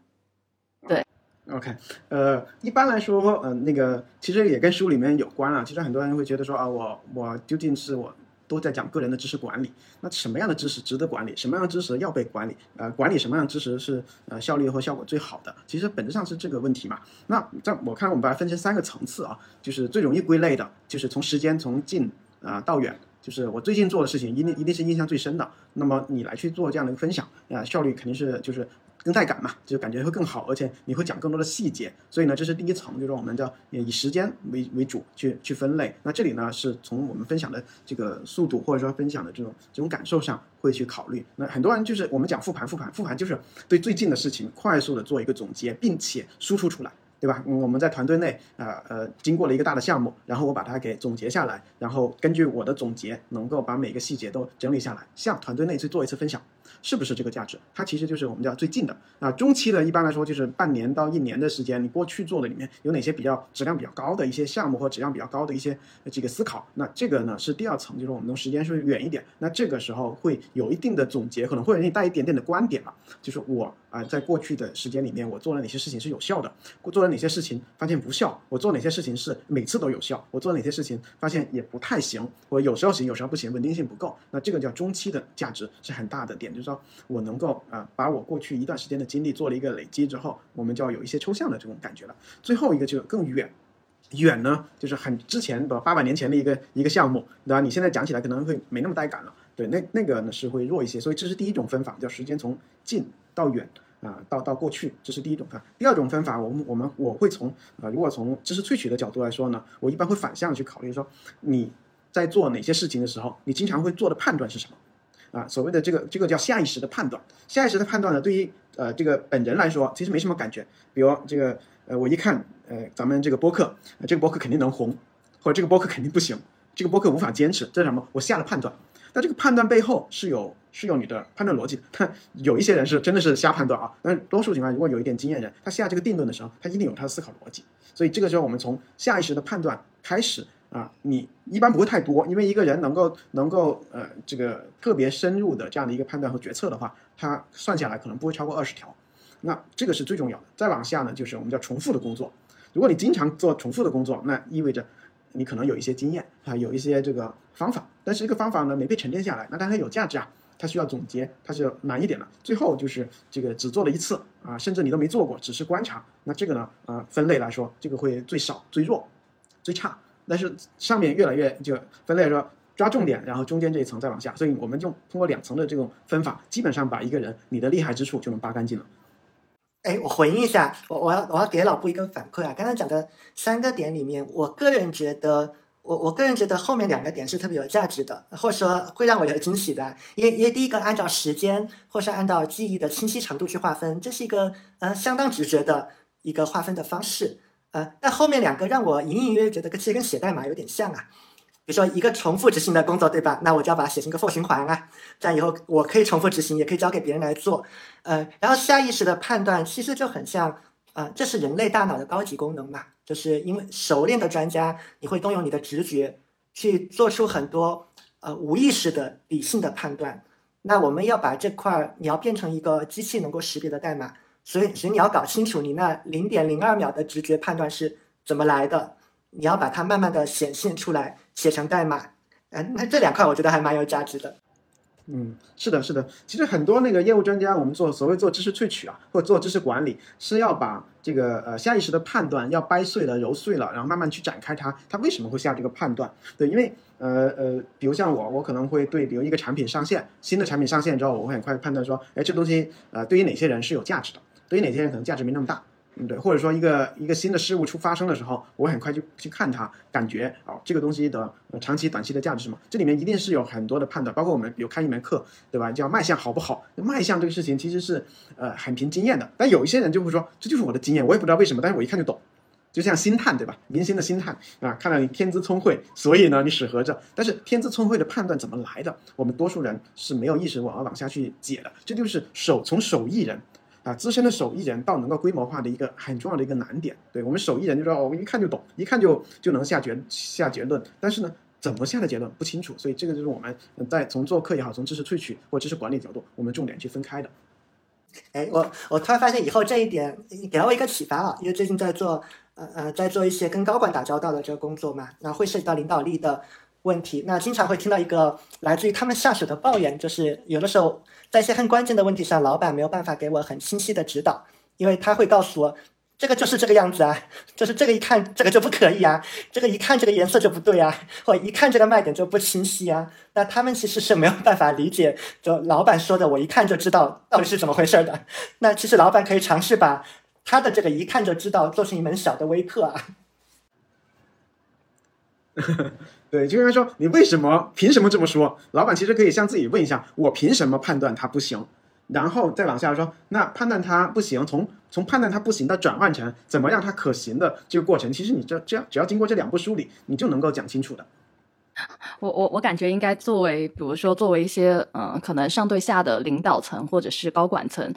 对，OK，呃，一般来说，呃，那个其实也跟书里面有关啊。其实很多人会觉得说啊，我我究竟是我都在讲个人的知识管理，那什么样的知识值得管理？什么样的知识要被管理？呃，管理什么样的知识是呃效率和效果最好的？其实本质上是这个问题嘛。那在我看，我们把它分成三个层次啊，就是最容易归类的，就是从时间从近啊到远。就是我最近做的事情，一定一定是印象最深的。那么你来去做这样的一个分享，啊，效率肯定是就是更带感嘛，就感觉会更好，而且你会讲更多的细节。所以呢，这是第一层，就是我们叫以时间为为主去去分类。那这里呢，是从我们分享的这个速度或者说分享的这种这种感受上会去考虑。那很多人就是我们讲复盘，复盘，复盘就是对最近的事情快速的做一个总结，并且输出出来。对吧？我们在团队内啊呃，经过了一个大的项目，然后我把它给总结下来，然后根据我的总结，能够把每个细节都整理下来，向团队内去做一次分享，是不是这个价值？它其实就是我们叫最近的啊。中期的一般来说就是半年到一年的时间，你过去做的里面有哪些比较质量比较高的一些项目或质量比较高的一些这个思考？那这个呢是第二层，就是我们的时间是远一点，那这个时候会有一定的总结，可能会给你带一点点的观点了，就是我啊在过去的时间里面我做了哪些事情是有效的，做了哪些事情发现无效，我做哪些事情是每次都有效，我做哪些事情发现也不太行，我有时候行有时候不行，稳定性不够，那这个叫中期的价值是很大的点，就是说我能够啊把我过去一段时间的经历做了一个累积之后，我们就要有一些抽象的这种感觉了。最后一个就更远。远呢，就是很之前的八百年前的一个一个项目，对吧？你现在讲起来可能会没那么带感了，对，那那个呢是会弱一些，所以这是第一种分法，叫时间从近到远啊，到到过去，这是第一种分。第二种分法，我们我们我会从啊，如果从知识萃取的角度来说呢，我一般会反向去考虑说，你在做哪些事情的时候，你经常会做的判断是什么？啊，所谓的这个这个叫下意识的判断，下意识的判断呢，对于呃这个本人来说，其实没什么感觉，比如这个呃我一看。呃，咱们这个播客，这个播客肯定能红，或者这个播客肯定不行，这个播客无法坚持，这是什么？我下了判断，但这个判断背后是有是有你的判断逻辑。但 有一些人是真的是瞎判断啊，但多数情况，如果有一点经验人，他下这个定论的时候，他一定有他的思考逻辑。所以这个时候，我们从下意识的判断开始啊，你一般不会太多，因为一个人能够能够呃这个特别深入的这样的一个判断和决策的话，他算下来可能不会超过二十条。那这个是最重要的。再往下呢，就是我们叫重复的工作。如果你经常做重复的工作，那意味着你可能有一些经验啊，有一些这个方法，但是这个方法呢没被沉淀下来，那当然有价值啊，它需要总结，它是难一点的。最后就是这个只做了一次啊，甚至你都没做过，只是观察，那这个呢，呃，分类来说，这个会最少、最弱、最差。但是上面越来越就分类说抓重点，然后中间这一层再往下，所以我们就通过两层的这种分法，基本上把一个人你的厉害之处就能扒干净了。哎，我回应一下，我我要我要给老布一个反馈啊。刚才讲的三个点里面，我个人觉得，我我个人觉得后面两个点是特别有价值的，或者说会让我有惊喜的。因为因为第一个按照时间，或是按照记忆的清晰程度去划分，这是一个呃相当直觉的一个划分的方式。呃，但后面两个让我隐隐约约觉得跟其实跟写代码有点像啊。比如说一个重复执行的工作，对吧？那我就要把它写成一个 for 循环啊，这样以后我可以重复执行，也可以交给别人来做。呃，然后下意识的判断其实就很像，呃，这是人类大脑的高级功能嘛，就是因为熟练的专家，你会动用你的直觉去做出很多呃无意识的理性的判断。那我们要把这块儿你要变成一个机器能够识别的代码，所以所以你要搞清楚你那零点零二秒的直觉判断是怎么来的，你要把它慢慢的显现出来。写成代码，嗯，那这两块我觉得还蛮有价值的。嗯，是的，是的。其实很多那个业务专家，我们做所谓做知识萃取啊，或者做知识管理，是要把这个呃下意识的判断要掰碎了、揉碎了，然后慢慢去展开它，它为什么会下这个判断？对，因为呃呃，比如像我，我可能会对比如一个产品上线，新的产品上线之后，我会很快判断说，哎，这东西呃对于哪些人是有价值的，对于哪些人可能价值没那么大。嗯，对，或者说一个一个新的事物出发生的时候，我很快就去看它，感觉啊，这个东西的长期、短期的价值什么？这里面一定是有很多的判断，包括我们比如开一门课，对吧？叫卖相好不好？卖相这个事情其实是呃很凭经验的，但有一些人就会说这就是我的经验，我也不知道为什么，但是我一看就懂。就像星探，对吧？明星的星探啊，看到你天资聪慧，所以呢你适合着。但是天资聪慧的判断怎么来的？我们多数人是没有意识往往下去解的，这就是手从手艺人。啊，资深的手艺人到能够规模化的一个很重要的一个难点。对我们手艺人就说，我一看就懂，一看就就能下结下结论。但是呢，怎么下的结论不清楚，所以这个就是我们在从做课也好，从知识萃取或知识管理角度，我们重点去分开的。哎，我我突然发现以后这一点给了我一个启发啊，因为最近在做呃呃在做一些跟高管打交道的这个工作嘛，然后会涉及到领导力的问题，那经常会听到一个来自于他们下属的抱怨，就是有的时候。在一些很关键的问题上，老板没有办法给我很清晰的指导，因为他会告诉我，这个就是这个样子啊，就是这个一看这个就不可以啊，这个一看这个颜色就不对啊，或一看这个卖点就不清晰啊。那他们其实是没有办法理解，就老板说的，我一看就知道到底是怎么回事的。那其实老板可以尝试把他的这个一看就知道做成一门小的微课啊。对，就应该说你为什么凭什么这么说？老板其实可以向自己问一下：我凭什么判断它不行？然后再往下说，那判断它不行，从从判断它不行到转换成怎么让它可行的这个过程，其实你这这样只要经过这两步梳理，你就能够讲清楚的。我我我感觉应该作为，比如说作为一些嗯，可能上对下的领导层或者是高管层。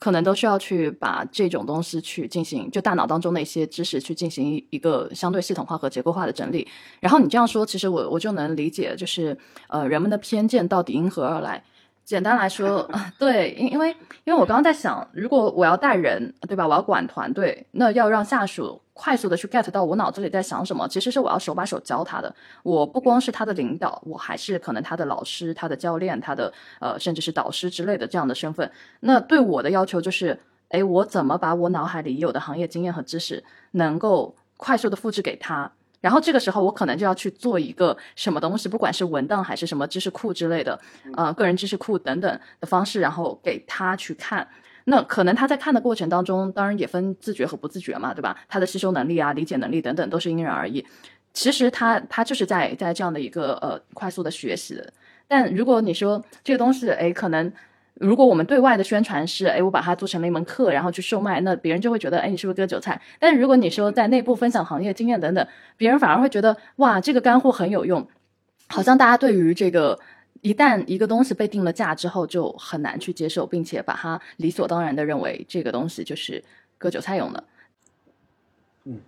可能都需要去把这种东西去进行，就大脑当中的一些知识去进行一个相对系统化和结构化的整理。然后你这样说，其实我我就能理解，就是呃人们的偏见到底因何而来。简单来说，对，因因为因为我刚刚在想，如果我要带人，对吧？我要管团队，那要让下属快速的去 get 到我脑子里在想什么，其实是我要手把手教他的。我不光是他的领导，我还是可能他的老师、他的教练、他的呃，甚至是导师之类的这样的身份。那对我的要求就是，哎，我怎么把我脑海里已有的行业经验和知识，能够快速的复制给他。然后这个时候，我可能就要去做一个什么东西，不管是文档还是什么知识库之类的，呃，个人知识库等等的方式，然后给他去看。那可能他在看的过程当中，当然也分自觉和不自觉嘛，对吧？他的吸收能力啊、理解能力等等都是因人而异。其实他他就是在在这样的一个呃快速的学习。但如果你说这个东西，哎，可能。如果我们对外的宣传是，哎，我把它做成了一门课，然后去售卖，那别人就会觉得，哎，你是不是割韭菜？但如果你说在内部分享行业经验等等，别人反而会觉得，哇，这个干货很有用。好像大家对于这个，一旦一个东西被定了价之后，就很难去接受，并且把它理所当然的认为这个东西就是割韭菜用的。嗯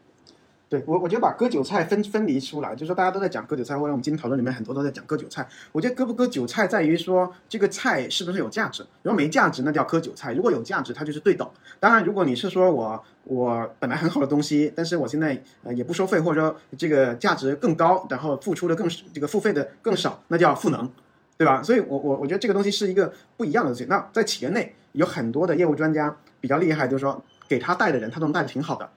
对我，我觉得把割韭菜分分离出来，就是说大家都在讲割韭菜，或者我们今天讨论里面很多都在讲割韭菜。我觉得割不割韭菜在于说这个菜是不是有价值，如果没价值，那叫割韭菜；如果有价值，它就是对等。当然，如果你是说我我本来很好的东西，但是我现在呃也不收费，或者说这个价值更高，然后付出的更这个付费的更少，那叫赋能，对吧？所以，我我我觉得这个东西是一个不一样的东西。那在企业内有很多的业务专家比较厉害，就是说给他带的人，他都能带的挺好的。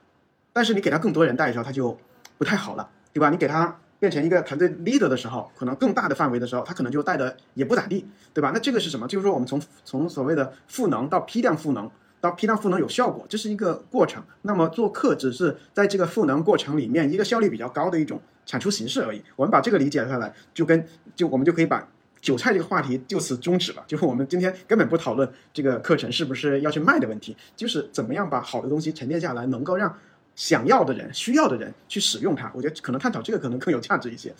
但是你给他更多人带的时候，他就不太好了，对吧？你给他变成一个团队 leader 的时候，可能更大的范围的时候，他可能就带的也不咋地，对吧？那这个是什么？就是说我们从从所谓的赋能到批量赋能，到批量赋能有效果，这是一个过程。那么做课只是在这个赋能过程里面一个效率比较高的一种产出形式而已。我们把这个理解下来，就跟就我们就可以把韭菜这个话题就此终止了。就是我们今天根本不讨论这个课程是不是要去卖的问题，就是怎么样把好的东西沉淀下来，能够让。想要的人、需要的人去使用它，我觉得可能探讨这个可能更有价值一些。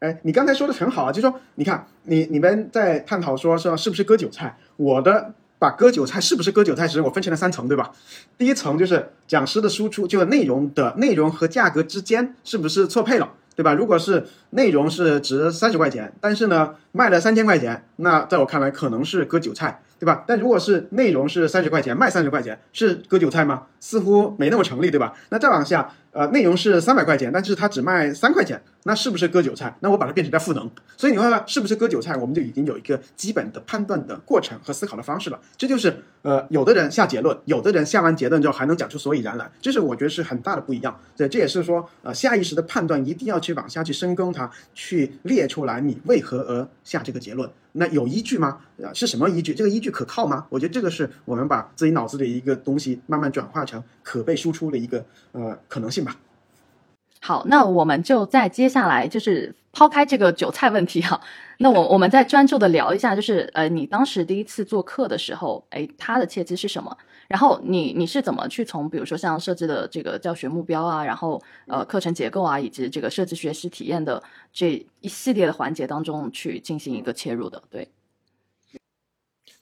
哎，你刚才说的很好啊，就说你看，你你们在探讨说说是不是割韭菜？我的把割韭菜是不是割韭菜时，我分成了三层，对吧？第一层就是讲师的输出，就是内容的内容和价格之间是不是错配了，对吧？如果是内容是值三十块钱，但是呢卖了三千块钱，那在我看来可能是割韭菜。对吧？但如果是内容是三十块钱卖三十块钱，是割韭菜吗？似乎没那么成立，对吧？那再往下，呃，内容是三百块钱，但是它只卖三块钱，那是不是割韭菜？那我把它变成在赋能，所以你会发现是不是割韭菜，我们就已经有一个基本的判断的过程和思考的方式了。这就是呃，有的人下结论，有的人下完结论之后还能讲出所以然来，这是我觉得是很大的不一样。对，这也是说呃，下意识的判断一定要去往下去深耕它，去列出来你为何而下这个结论。那有依据吗？啊，是什么依据？这个依据可靠吗？我觉得这个是我们把自己脑子里一个东西慢慢转化成可被输出的一个呃可能性吧。好，那我们就再接下来就是抛开这个韭菜问题哈，那我我们再专注的聊一下，就是呃，你当时第一次做客的时候，哎，他的契机是什么？然后你你是怎么去从比如说像设置的这个教学目标啊，然后呃课程结构啊，以及这个设置学习体验的这一系列的环节当中去进行一个切入的？对，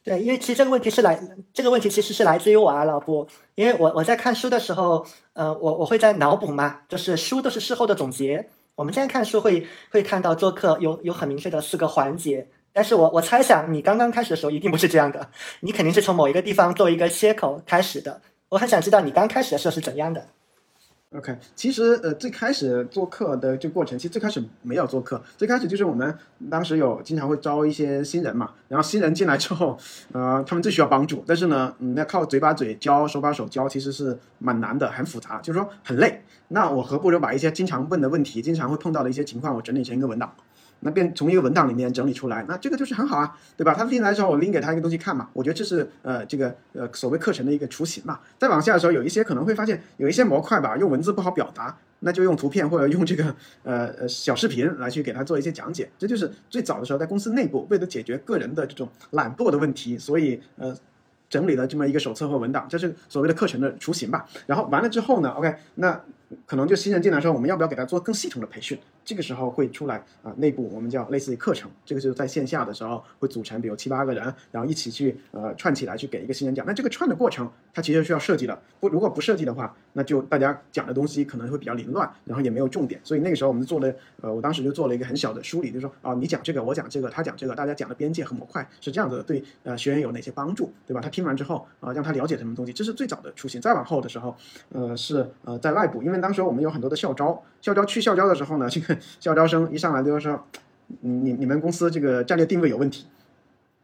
对，因为其实这个问题是来这个问题其实是来自于我啊，老布，因为我我在看书的时候，呃，我我会在脑补嘛，就是书都是事后的总结。我们现在看书会会看到做课有有很明确的四个环节。但是我我猜想，你刚刚开始的时候一定不是这样的，你肯定是从某一个地方做一个切口开始的。我很想知道你刚开始的时候是怎样的。OK，其实呃最开始做客的这过程，其实最开始没有做客，最开始就是我们当时有经常会招一些新人嘛，然后新人进来之后，呃他们最需要帮助，但是呢，嗯要靠嘴把嘴教，手把手教，其实是蛮难的，很复杂，就是说很累。那我何不如把一些经常问的问题，经常会碰到的一些情况，我整理成一个文档。那变从一个文档里面整理出来，那这个就是很好啊，对吧？他进来的时候，我拎给他一个东西看嘛，我觉得这是呃这个呃所谓课程的一个雏形嘛。再往下的时候，有一些可能会发现有一些模块吧，用文字不好表达，那就用图片或者用这个呃呃小视频来去给他做一些讲解。这就是最早的时候在公司内部为了解决个人的这种懒惰的问题，所以呃整理了这么一个手册或文档，这是所谓的课程的雏形吧。然后完了之后呢，OK，那可能就新人进来的时候，我们要不要给他做更系统的培训？这个时候会出来啊，内部我们叫类似于课程，这个就是在线下的时候会组成，比如七八个人，然后一起去呃串起来去给一个新人讲。那这个串的过程，它其实需要设计的。不，如果不设计的话，那就大家讲的东西可能会比较凌乱，然后也没有重点。所以那个时候我们做了，呃，我当时就做了一个很小的梳理，就是说啊，你讲这个，我讲这个，他讲这个，大家讲的边界和模块是这样子的，对呃学员有哪些帮助，对吧？他听完之后啊，让他了解什么东西，这是最早的雏形。再往后的时候，呃，是呃在外部，因为当时我们有很多的校招，校招去校招的时候呢，这个校招生。一上来就说，你你们公司这个战略定位有问题，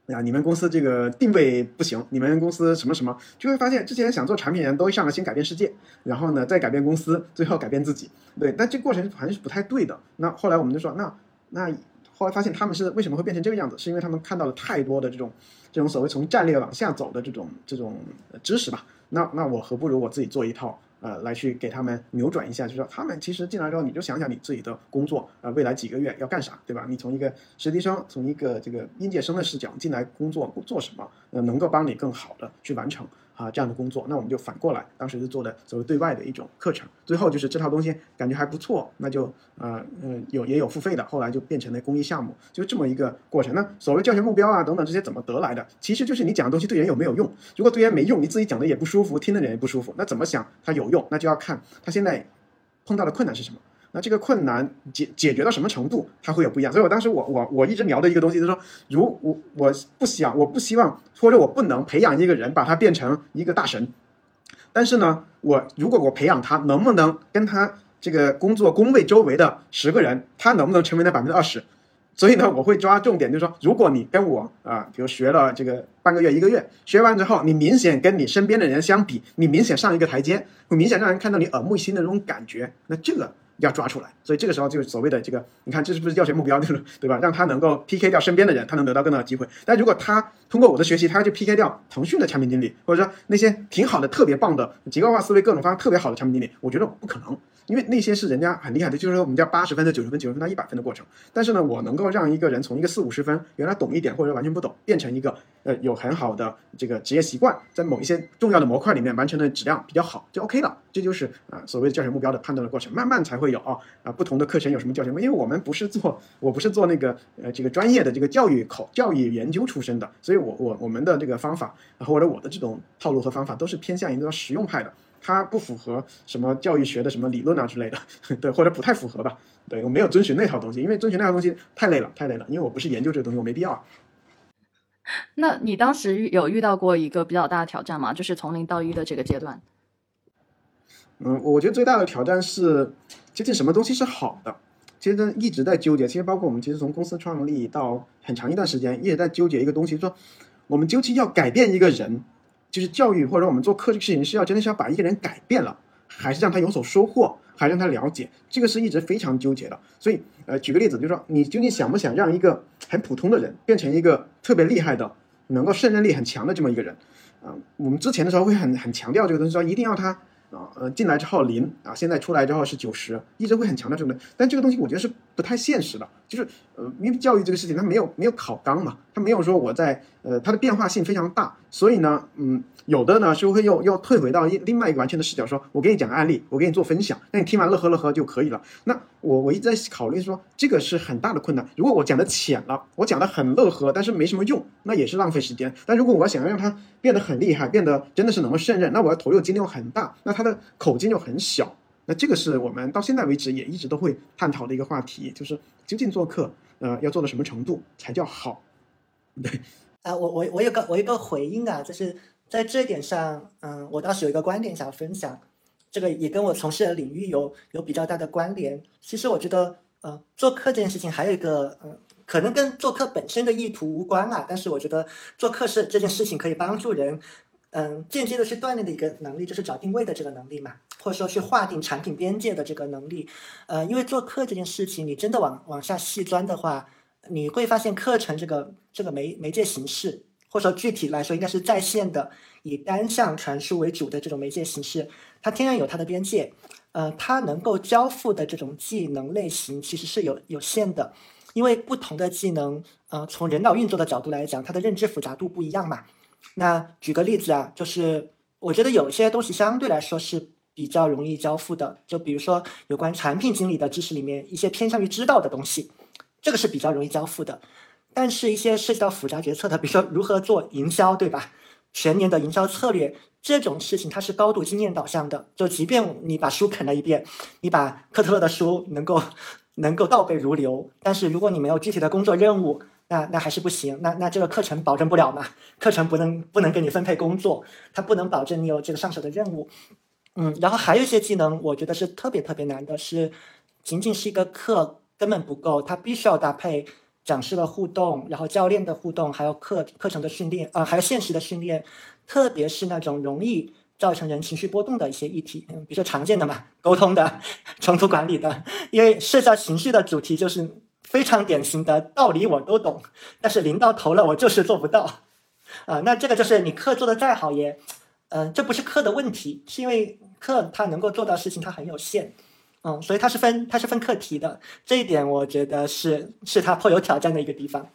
啊，你们公司这个定位不行，你们公司什么什么，就会发现之前想做产品人都上来先改变世界，然后呢再改变公司，最后改变自己，对，但这个过程好像是不太对的。那后来我们就说，那那后来发现他们是为什么会变成这个样子，是因为他们看到了太多的这种这种所谓从战略往下走的这种这种知识吧。那那我何不如我自己做一套？呃，来去给他们扭转一下，就是说他们其实进来之后，你就想想你自己的工作，呃，未来几个月要干啥，对吧？你从一个实习生，从一个这个应届生的视角进来工作做什么，呃，能够帮你更好的去完成。啊，这样的工作，那我们就反过来，当时是做的所谓对外的一种课程，最后就是这套东西感觉还不错，那就呃嗯有也有付费的，后来就变成了公益项目，就这么一个过程。那所谓教学目标啊等等这些怎么得来的？其实就是你讲的东西对人有没有用。如果对人没用，你自己讲的也不舒服，听的人也不舒服，那怎么想它有用？那就要看他现在碰到的困难是什么。那这个困难解解决到什么程度，它会有不一样。所以我当时我我我一直聊的一个东西就是说，如我我不想我不希望或者我不能培养一个人把他变成一个大神，但是呢，我如果我培养他，能不能跟他这个工作工位周围的十个人，他能不能成为那百分之二十？所以呢，我会抓重点，就是说，如果你跟我啊，比如学了这个半个月一个月，学完之后，你明显跟你身边的人相比，你明显上一个台阶，会明显让人看到你耳目一新的那种感觉，那这个。要抓出来，所以这个时候就是所谓的这个，你看这是不是教学目标，就是对吧？让他能够 PK 掉身边的人，他能得到更大的机会。但如果他通过我的学习，他去 PK 掉腾讯的产品经理，或者说那些挺好的、特别棒的结构化思维、各种方特别好的产品经理，我觉得不可能。因为那些是人家很厉害的，就是说我们叫八十分的九十分、九十分到一百分的过程。但是呢，我能够让一个人从一个四五十分原来懂一点或者完全不懂，变成一个呃有很好的这个职业习惯，在某一些重要的模块里面完成的质量比较好，就 OK 了。这就是啊所谓的教学目标的判断的过程，慢慢才会有啊啊不同的课程有什么教学目因为我们不是做我不是做那个呃这个专业的这个教育考教育研究出身的，所以我我我们的这个方法或者我的这种套路和方法都是偏向于那种实用派的。它不符合什么教育学的什么理论啊之类的，对，或者不太符合吧？对我没有遵循那套东西，因为遵循那套东西太累了，太累了。因为我不是研究这个东西，我没必要。那你当时有遇到过一个比较大的挑战吗？就是从零到一的这个阶段？嗯，我觉得最大的挑战是，究竟什么东西是好的？其实一直在纠结。其实包括我们，其实从公司创立到很长一段时间，一直在纠结一个东西，说我们究竟要改变一个人，就是教育或者我们做课这个事情，是要真的是要把一个人改变了，还是让他有所收获，还是让他了解？这个是一直非常纠结的。所以，呃，举个例子，就是说你究竟想不想让一个很普通的人变成一个特别厉害的、能够胜任力很强的这么一个人？啊，我们之前的时候会很很强调这个东西，说一定要他。啊，呃，进来之后零啊，现在出来之后是九十，一直会很强调这个，但这个东西我觉得是不太现实的，就是呃，因为教育这个事情它没有没有考纲嘛，它没有说我在呃，它的变化性非常大，所以呢，嗯。有的呢是会又又退回到一另外一个完全的视角，说我给你讲个案例，我给你做分享，那你听完乐呵乐呵就可以了。那我我一直在考虑说，这个是很大的困难。如果我讲的浅了，我讲的很乐呵，但是没什么用，那也是浪费时间。但如果我要想要让他变得很厉害，变得真的是能够胜任，那我要投入精力又很大，那他的口径又很小。那这个是我们到现在为止也一直都会探讨的一个话题，就是究竟做课，呃，要做到什么程度才叫好？对，啊，我我我有个我有个回应啊，就是。在这一点上，嗯，我倒是有一个观点想要分享，这个也跟我从事的领域有有比较大的关联。其实我觉得，呃，做客这件事情还有一个，嗯，可能跟做客本身的意图无关啊。但是我觉得做客是这件事情可以帮助人，嗯，间接的去锻炼的一个能力，就是找定位的这个能力嘛，或者说去划定产品边界的这个能力。呃，因为做客这件事情，你真的往往下细钻的话，你会发现课程这个这个媒媒介形式。或者说具体来说，应该是在线的以单向传输为主的这种媒介形式，它天然有它的边界。呃，它能够交付的这种技能类型其实是有有限的，因为不同的技能，呃，从人脑运作的角度来讲，它的认知复杂度不一样嘛。那举个例子啊，就是我觉得有些东西相对来说是比较容易交付的，就比如说有关产品经理的知识里面一些偏向于知道的东西，这个是比较容易交付的。但是，一些涉及到复杂决策的，比如说如何做营销，对吧？全年的营销策略这种事情，它是高度经验导向的。就即便你把书啃了一遍，你把科特勒的书能够能够倒背如流，但是如果你没有具体的工作任务，那那还是不行。那那这个课程保证不了嘛？课程不能不能给你分配工作，它不能保证你有这个上手的任务。嗯，然后还有一些技能，我觉得是特别特别难的，是仅仅是一个课根本不够，它必须要搭配。讲师的互动，然后教练的互动，还有课课程的训练，呃，还有现实的训练，特别是那种容易造成人情绪波动的一些议题，嗯，比如说常见的嘛，沟通的、冲突管理的，因为社交情绪的主题就是非常典型的道理我都懂，但是临到头了我就是做不到，啊，那这个就是你课做的再好也，嗯，这不是课的问题，是因为课它能够做到事情它很有限。嗯，所以它是分它是分课题的，这一点我觉得是是它颇有挑战的一个地方。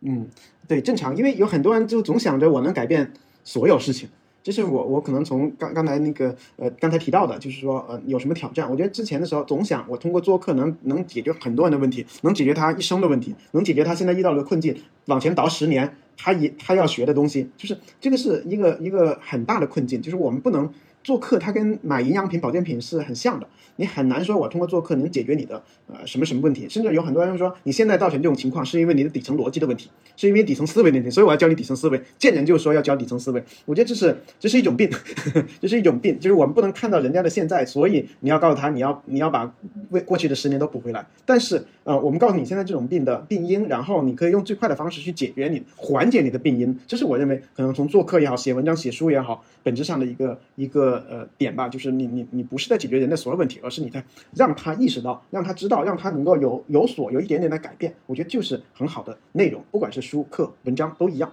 嗯，对，正常，因为有很多人就总想着我能改变所有事情，这是我我可能从刚刚才那个呃刚才提到的，就是说呃有什么挑战？我觉得之前的时候总想我通过做课能能解决很多人的问题，能解决他一生的问题，能解决他现在遇到的困境，往前倒十年，他一他要学的东西，就是这个是一个一个很大的困境，就是我们不能。做客，它跟买营养品、保健品是很像的。你很难说，我通过做客能解决你的呃什么什么问题。甚至有很多人说，你现在造成这种情况，是因为你的底层逻辑的问题，是因为底层思维的问题。所以我要教你底层思维。见人就说要教底层思维，我觉得这是这是一种病呵呵，这是一种病。就是我们不能看到人家的现在，所以你要告诉他，你要你要把为过去的十年都补回来。但是呃，我们告诉你现在这种病的病因，然后你可以用最快的方式去解决你，缓解你的病因。这是我认为可能从做客也好，写文章、写书也好，本质上的一个一个。呃，点吧，就是你你你不是在解决人的所有问题，而是你在让他意识到，让他知道，让他能够有有所有一点点的改变。我觉得就是很好的内容，不管是书、课、文章都一样。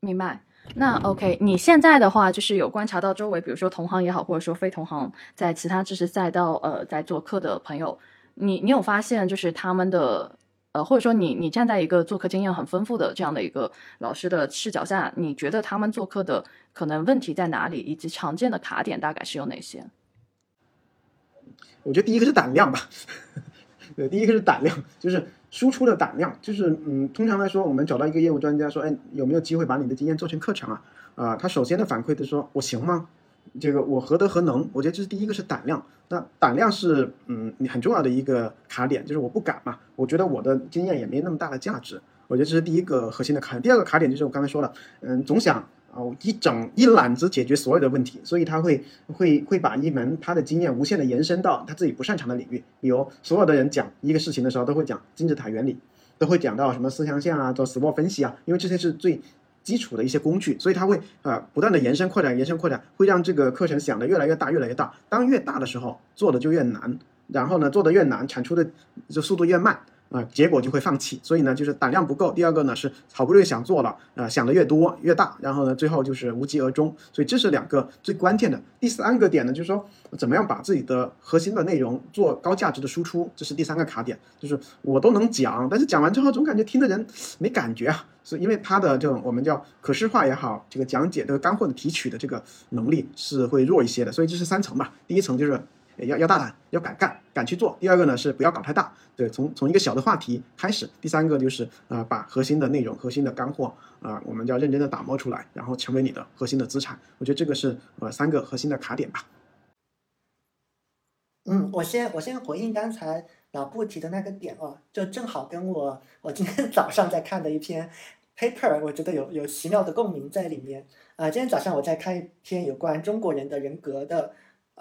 明白。那 OK，你现在的话就是有观察到周围，比如说同行也好，或者说非同行，在其他知识赛道呃在做课的朋友，你你有发现就是他们的。呃，或者说你你站在一个做客经验很丰富的这样的一个老师的视角下，你觉得他们做客的可能问题在哪里，以及常见的卡点大概是有哪些？我觉得第一个是胆量吧，对，第一个是胆量，就是输出的胆量，就是嗯，通常来说，我们找到一个业务专家说，哎，有没有机会把你的经验做成课程啊？啊，他首先的反馈是说，我行吗？这个我何德何能？我觉得这是第一个是胆量。那胆量是嗯，你很重要的一个卡点，就是我不敢嘛。我觉得我的经验也没那么大的价值。我觉得这是第一个核心的卡。第二个卡点就是我刚才说了，嗯，总想哦，一整一揽子解决所有的问题，所以他会会会把一门他的经验无限的延伸到他自己不擅长的领域。比如所有的人讲一个事情的时候，都会讲金字塔原理，都会讲到什么四象限啊，做 SWOT 分析啊，因为这些是最基础的一些工具，所以它会呃不断的延伸扩展，延伸扩展，会让这个课程想的越来越大，越来越大。当越大的时候，做的就越难，然后呢，做的越难，产出的就速度越慢。啊，结果就会放弃，所以呢，就是胆量不够。第二个呢，是好不容易想做了，呃，想的越多越大，然后呢，最后就是无疾而终。所以这是两个最关键的。第三个点呢，就是说怎么样把自己的核心的内容做高价值的输出，这是第三个卡点。就是我都能讲，但是讲完之后总感觉听的人没感觉啊，是因为他的这种我们叫可视化也好，这个讲解的干货的提取的这个能力是会弱一些的。所以这是三层吧。第一层就是。要要大胆，要敢干，敢去做。第二个呢是不要搞太大，对，从从一个小的话题开始。第三个就是啊，把核心的内容、核心的干货啊，我们就要认真的打磨出来，然后成为你的核心的资产。我觉得这个是呃三个核心的卡点吧。嗯，我先我先回应刚才老布提的那个点哦，就正好跟我我今天早上在看的一篇 paper，我觉得有有奇妙的共鸣在里面。啊，今天早上我在看一篇有关中国人的人格的。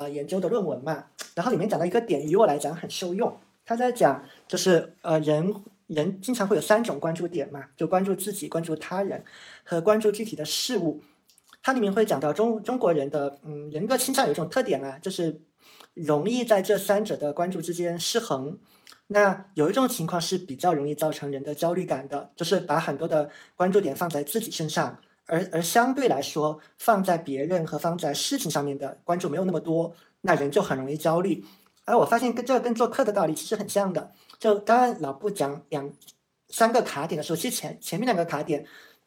呃，研究的论文嘛，然后里面讲到一个点，于我来讲很受用。他在讲，就是呃，人人经常会有三种关注点嘛，就关注自己、关注他人和关注具体的事物。它里面会讲到中中国人的嗯人格倾向有一种特点啊，就是容易在这三者的关注之间失衡。那有一种情况是比较容易造成人的焦虑感的，就是把很多的关注点放在自己身上。而而相对来说，放在别人和放在事情上面的关注没有那么多，那人就很容易焦虑。而我发现跟这个跟做课的道理其实很像的。就刚刚老布讲两三个卡点的时候，其实前前面两个卡点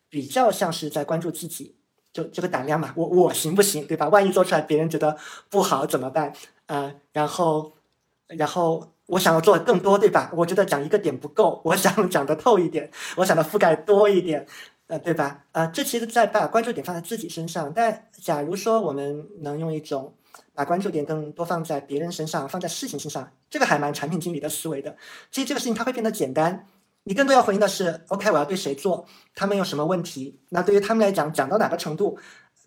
比较像是在关注自己，就这个胆量嘛，我我行不行，对吧？万一做出来别人觉得不好怎么办？呃，然后然后我想要做更多，对吧？我觉得讲一个点不够，我想讲的透一点，我想的覆盖多一点。呃，对吧？呃，这其实在把关注点放在自己身上，但假如说我们能用一种把关注点更多放在别人身上，放在事情身上，这个还蛮产品经理的思维的。其实这个事情它会变得简单，你更多要回应的是，OK，我要对谁做，他们有什么问题？那对于他们来讲，讲到哪个程度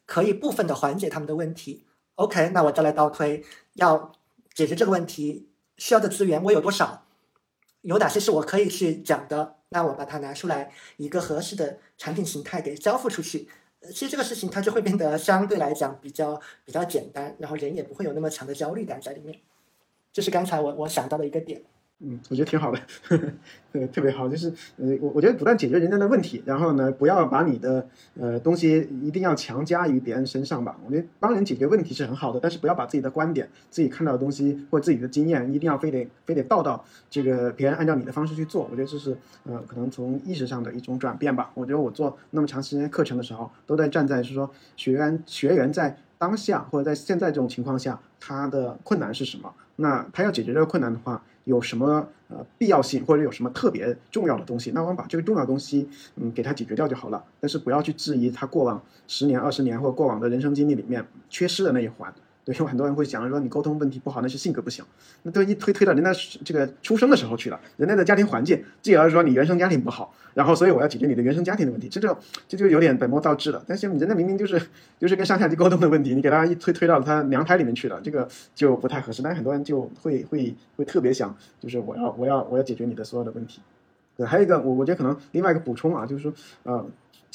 可以部分的缓解他们的问题？OK，那我再来倒推，要解决这个问题需要的资源我有多少？有哪些是我可以去讲的？那我把它拿出来，一个合适的产品形态给交付出去，其实这个事情它就会变得相对来讲比较比较简单，然后人也不会有那么强的焦虑感在里面。这是刚才我我想到的一个点。嗯，我觉得挺好的，对，特别好。就是，呃，我我觉得不断解决人家的问题，然后呢，不要把你的呃东西一定要强加于别人身上吧。我觉得帮人解决问题是很好的，但是不要把自己的观点、自己看到的东西或自己的经验，一定要非得非得倒到这个别人按照你的方式去做。我觉得这是呃，可能从意识上的一种转变吧。我觉得我做那么长时间课程的时候，都在站在是说学员学员在当下或者在现在这种情况下，他的困难是什么？那他要解决这个困难的话。有什么呃必要性，或者有什么特别重要的东西，那我们把这个重要东西嗯给它解决掉就好了。但是不要去质疑他过往十年、二十年或过往的人生经历里面缺失的那一环。对，有很多人会讲说你沟通问题不好，那是性格不行，那都一推推到人家这个出生的时候去了，人家的家庭环境，继而说你原生家庭不好，然后所以我要解决你的原生家庭的问题，这就这就有点本末倒置了。但是人家明明就是就是跟上下级沟通的问题，你给他一推推到他娘胎里面去了，这个就不太合适。但是很多人就会会会特别想，就是我要我要我要解决你的所有的问题。对，还有一个我我觉得可能另外一个补充啊，就是说呃。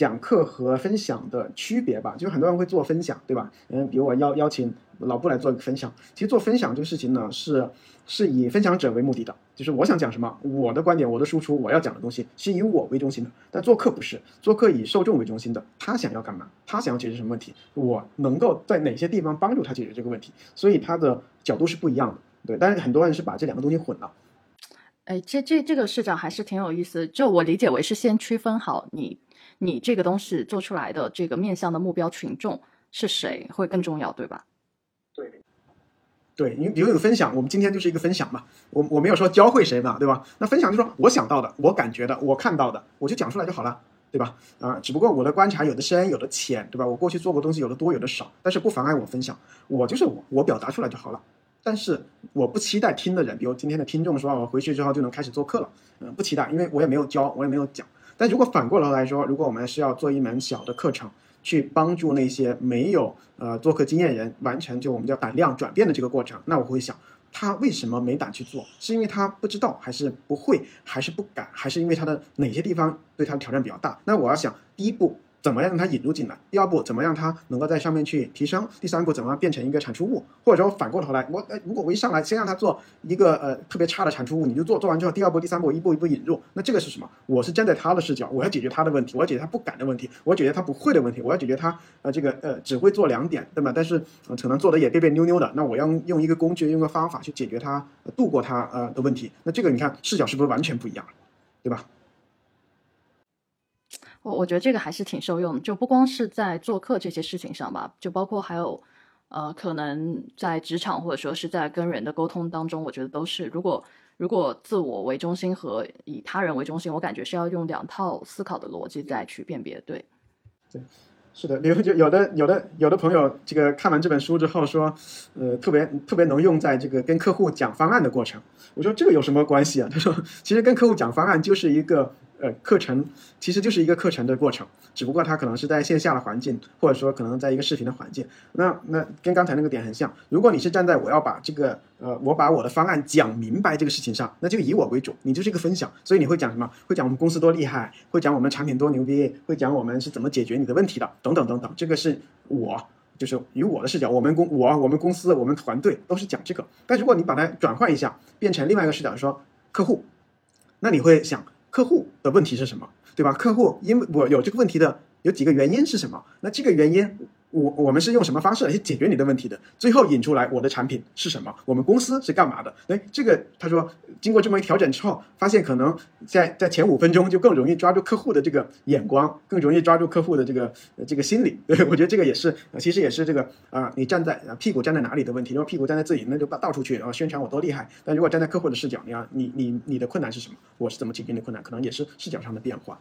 讲课和分享的区别吧，就是很多人会做分享，对吧？嗯，比如我邀邀请老布来做一个分享。其实做分享这个事情呢，是是以分享者为目的的，就是我想讲什么，我的观点，我的输出，我要讲的东西是以我为中心的。但做客不是，做客以受众为中心的，他想要干嘛？他想要解决什么问题？我能够在哪些地方帮助他解决这个问题？所以他的角度是不一样的，对。但是很多人是把这两个东西混了。哎，这这这个视角还是挺有意思。就我理解为是先区分好你。你这个东西做出来的这个面向的目标群众是谁会更重要，对吧？对，对，你比如有分享，我们今天就是一个分享嘛，我我没有说教会谁嘛，对吧？那分享就是说我想到的，我感觉的，我看到的，我就讲出来就好了，对吧？啊，只不过我的观察有的深，有的浅，对吧？我过去做过东西有的多，有的少，但是不妨碍我分享，我就是我，我表达出来就好了。但是我不期待听的人，比如今天的听众说，我回去之后就能开始做课了，嗯，不期待，因为我也没有教，我也没有讲。但如果反过来来说，如果我们是要做一门小的课程，去帮助那些没有呃做客经验人完成就我们叫胆量转变的这个过程，那我会想。他为什么没胆去做？是因为他不知道，还是不会，还是不敢，还是因为他的哪些地方对他的挑战比较大？那我要想，第一步。怎么样让它引入进来？第二步，怎么让它能够在上面去提升？第三步，怎么样变成一个产出物？或者说反过头来，我呃，如果我一上来先让他做一个呃特别差的产出物，你就做，做完之后，第二步、第三步一步一步引入，那这个是什么？我是站在他的视角，我要解决他的问题，我要解决他不敢的问题，我要解决他不会的问题，我要解决他呃这个呃只会做两点，对吧？但是可能做的也别别扭扭的，那我要用一个工具，用个方法去解决他度过他呃的问题，那这个你看视角是不是完全不一样，对吧？我我觉得这个还是挺受用的，就不光是在做客这些事情上吧，就包括还有，呃，可能在职场或者说是在跟人的沟通当中，我觉得都是，如果如果自我为中心和以他人为中心，我感觉是要用两套思考的逻辑再去辨别。对，对，是的，有就有的有的有的朋友，这个看完这本书之后说，呃，特别特别能用在这个跟客户讲方案的过程。我说这个有什么关系啊？他说，其实跟客户讲方案就是一个。呃，课程其实就是一个课程的过程，只不过它可能是在线下的环境，或者说可能在一个视频的环境。那那跟刚才那个点很像。如果你是站在我要把这个呃，我把我的方案讲明白这个事情上，那就以我为主，你就是一个分享。所以你会讲什么？会讲我们公司多厉害，会讲我们产品多牛逼，会讲我们是怎么解决你的问题的，等等等等。这个是我就是以我的视角，我们公我我们公司我们团队都是讲这个。但如果你把它转换一下，变成另外一个视角，说客户，那你会想。客户的问题是什么，对吧？客户因为我有这个问题的有几个原因是什么？那这个原因。我我们是用什么方式来去解决你的问题的？最后引出来我的产品是什么？我们公司是干嘛的？哎，这个他说经过这么一调整之后，发现可能在在前五分钟就更容易抓住客户的这个眼光，更容易抓住客户的这个这个心理。对，我觉得这个也是，其实也是这个啊，你站在屁股站在哪里的问题。如果屁股站在自己，那就到到处去啊宣传我多厉害。但如果站在客户的视角，你要你你你的困难是什么？我是怎么解决你的困难？可能也是视角上的变化。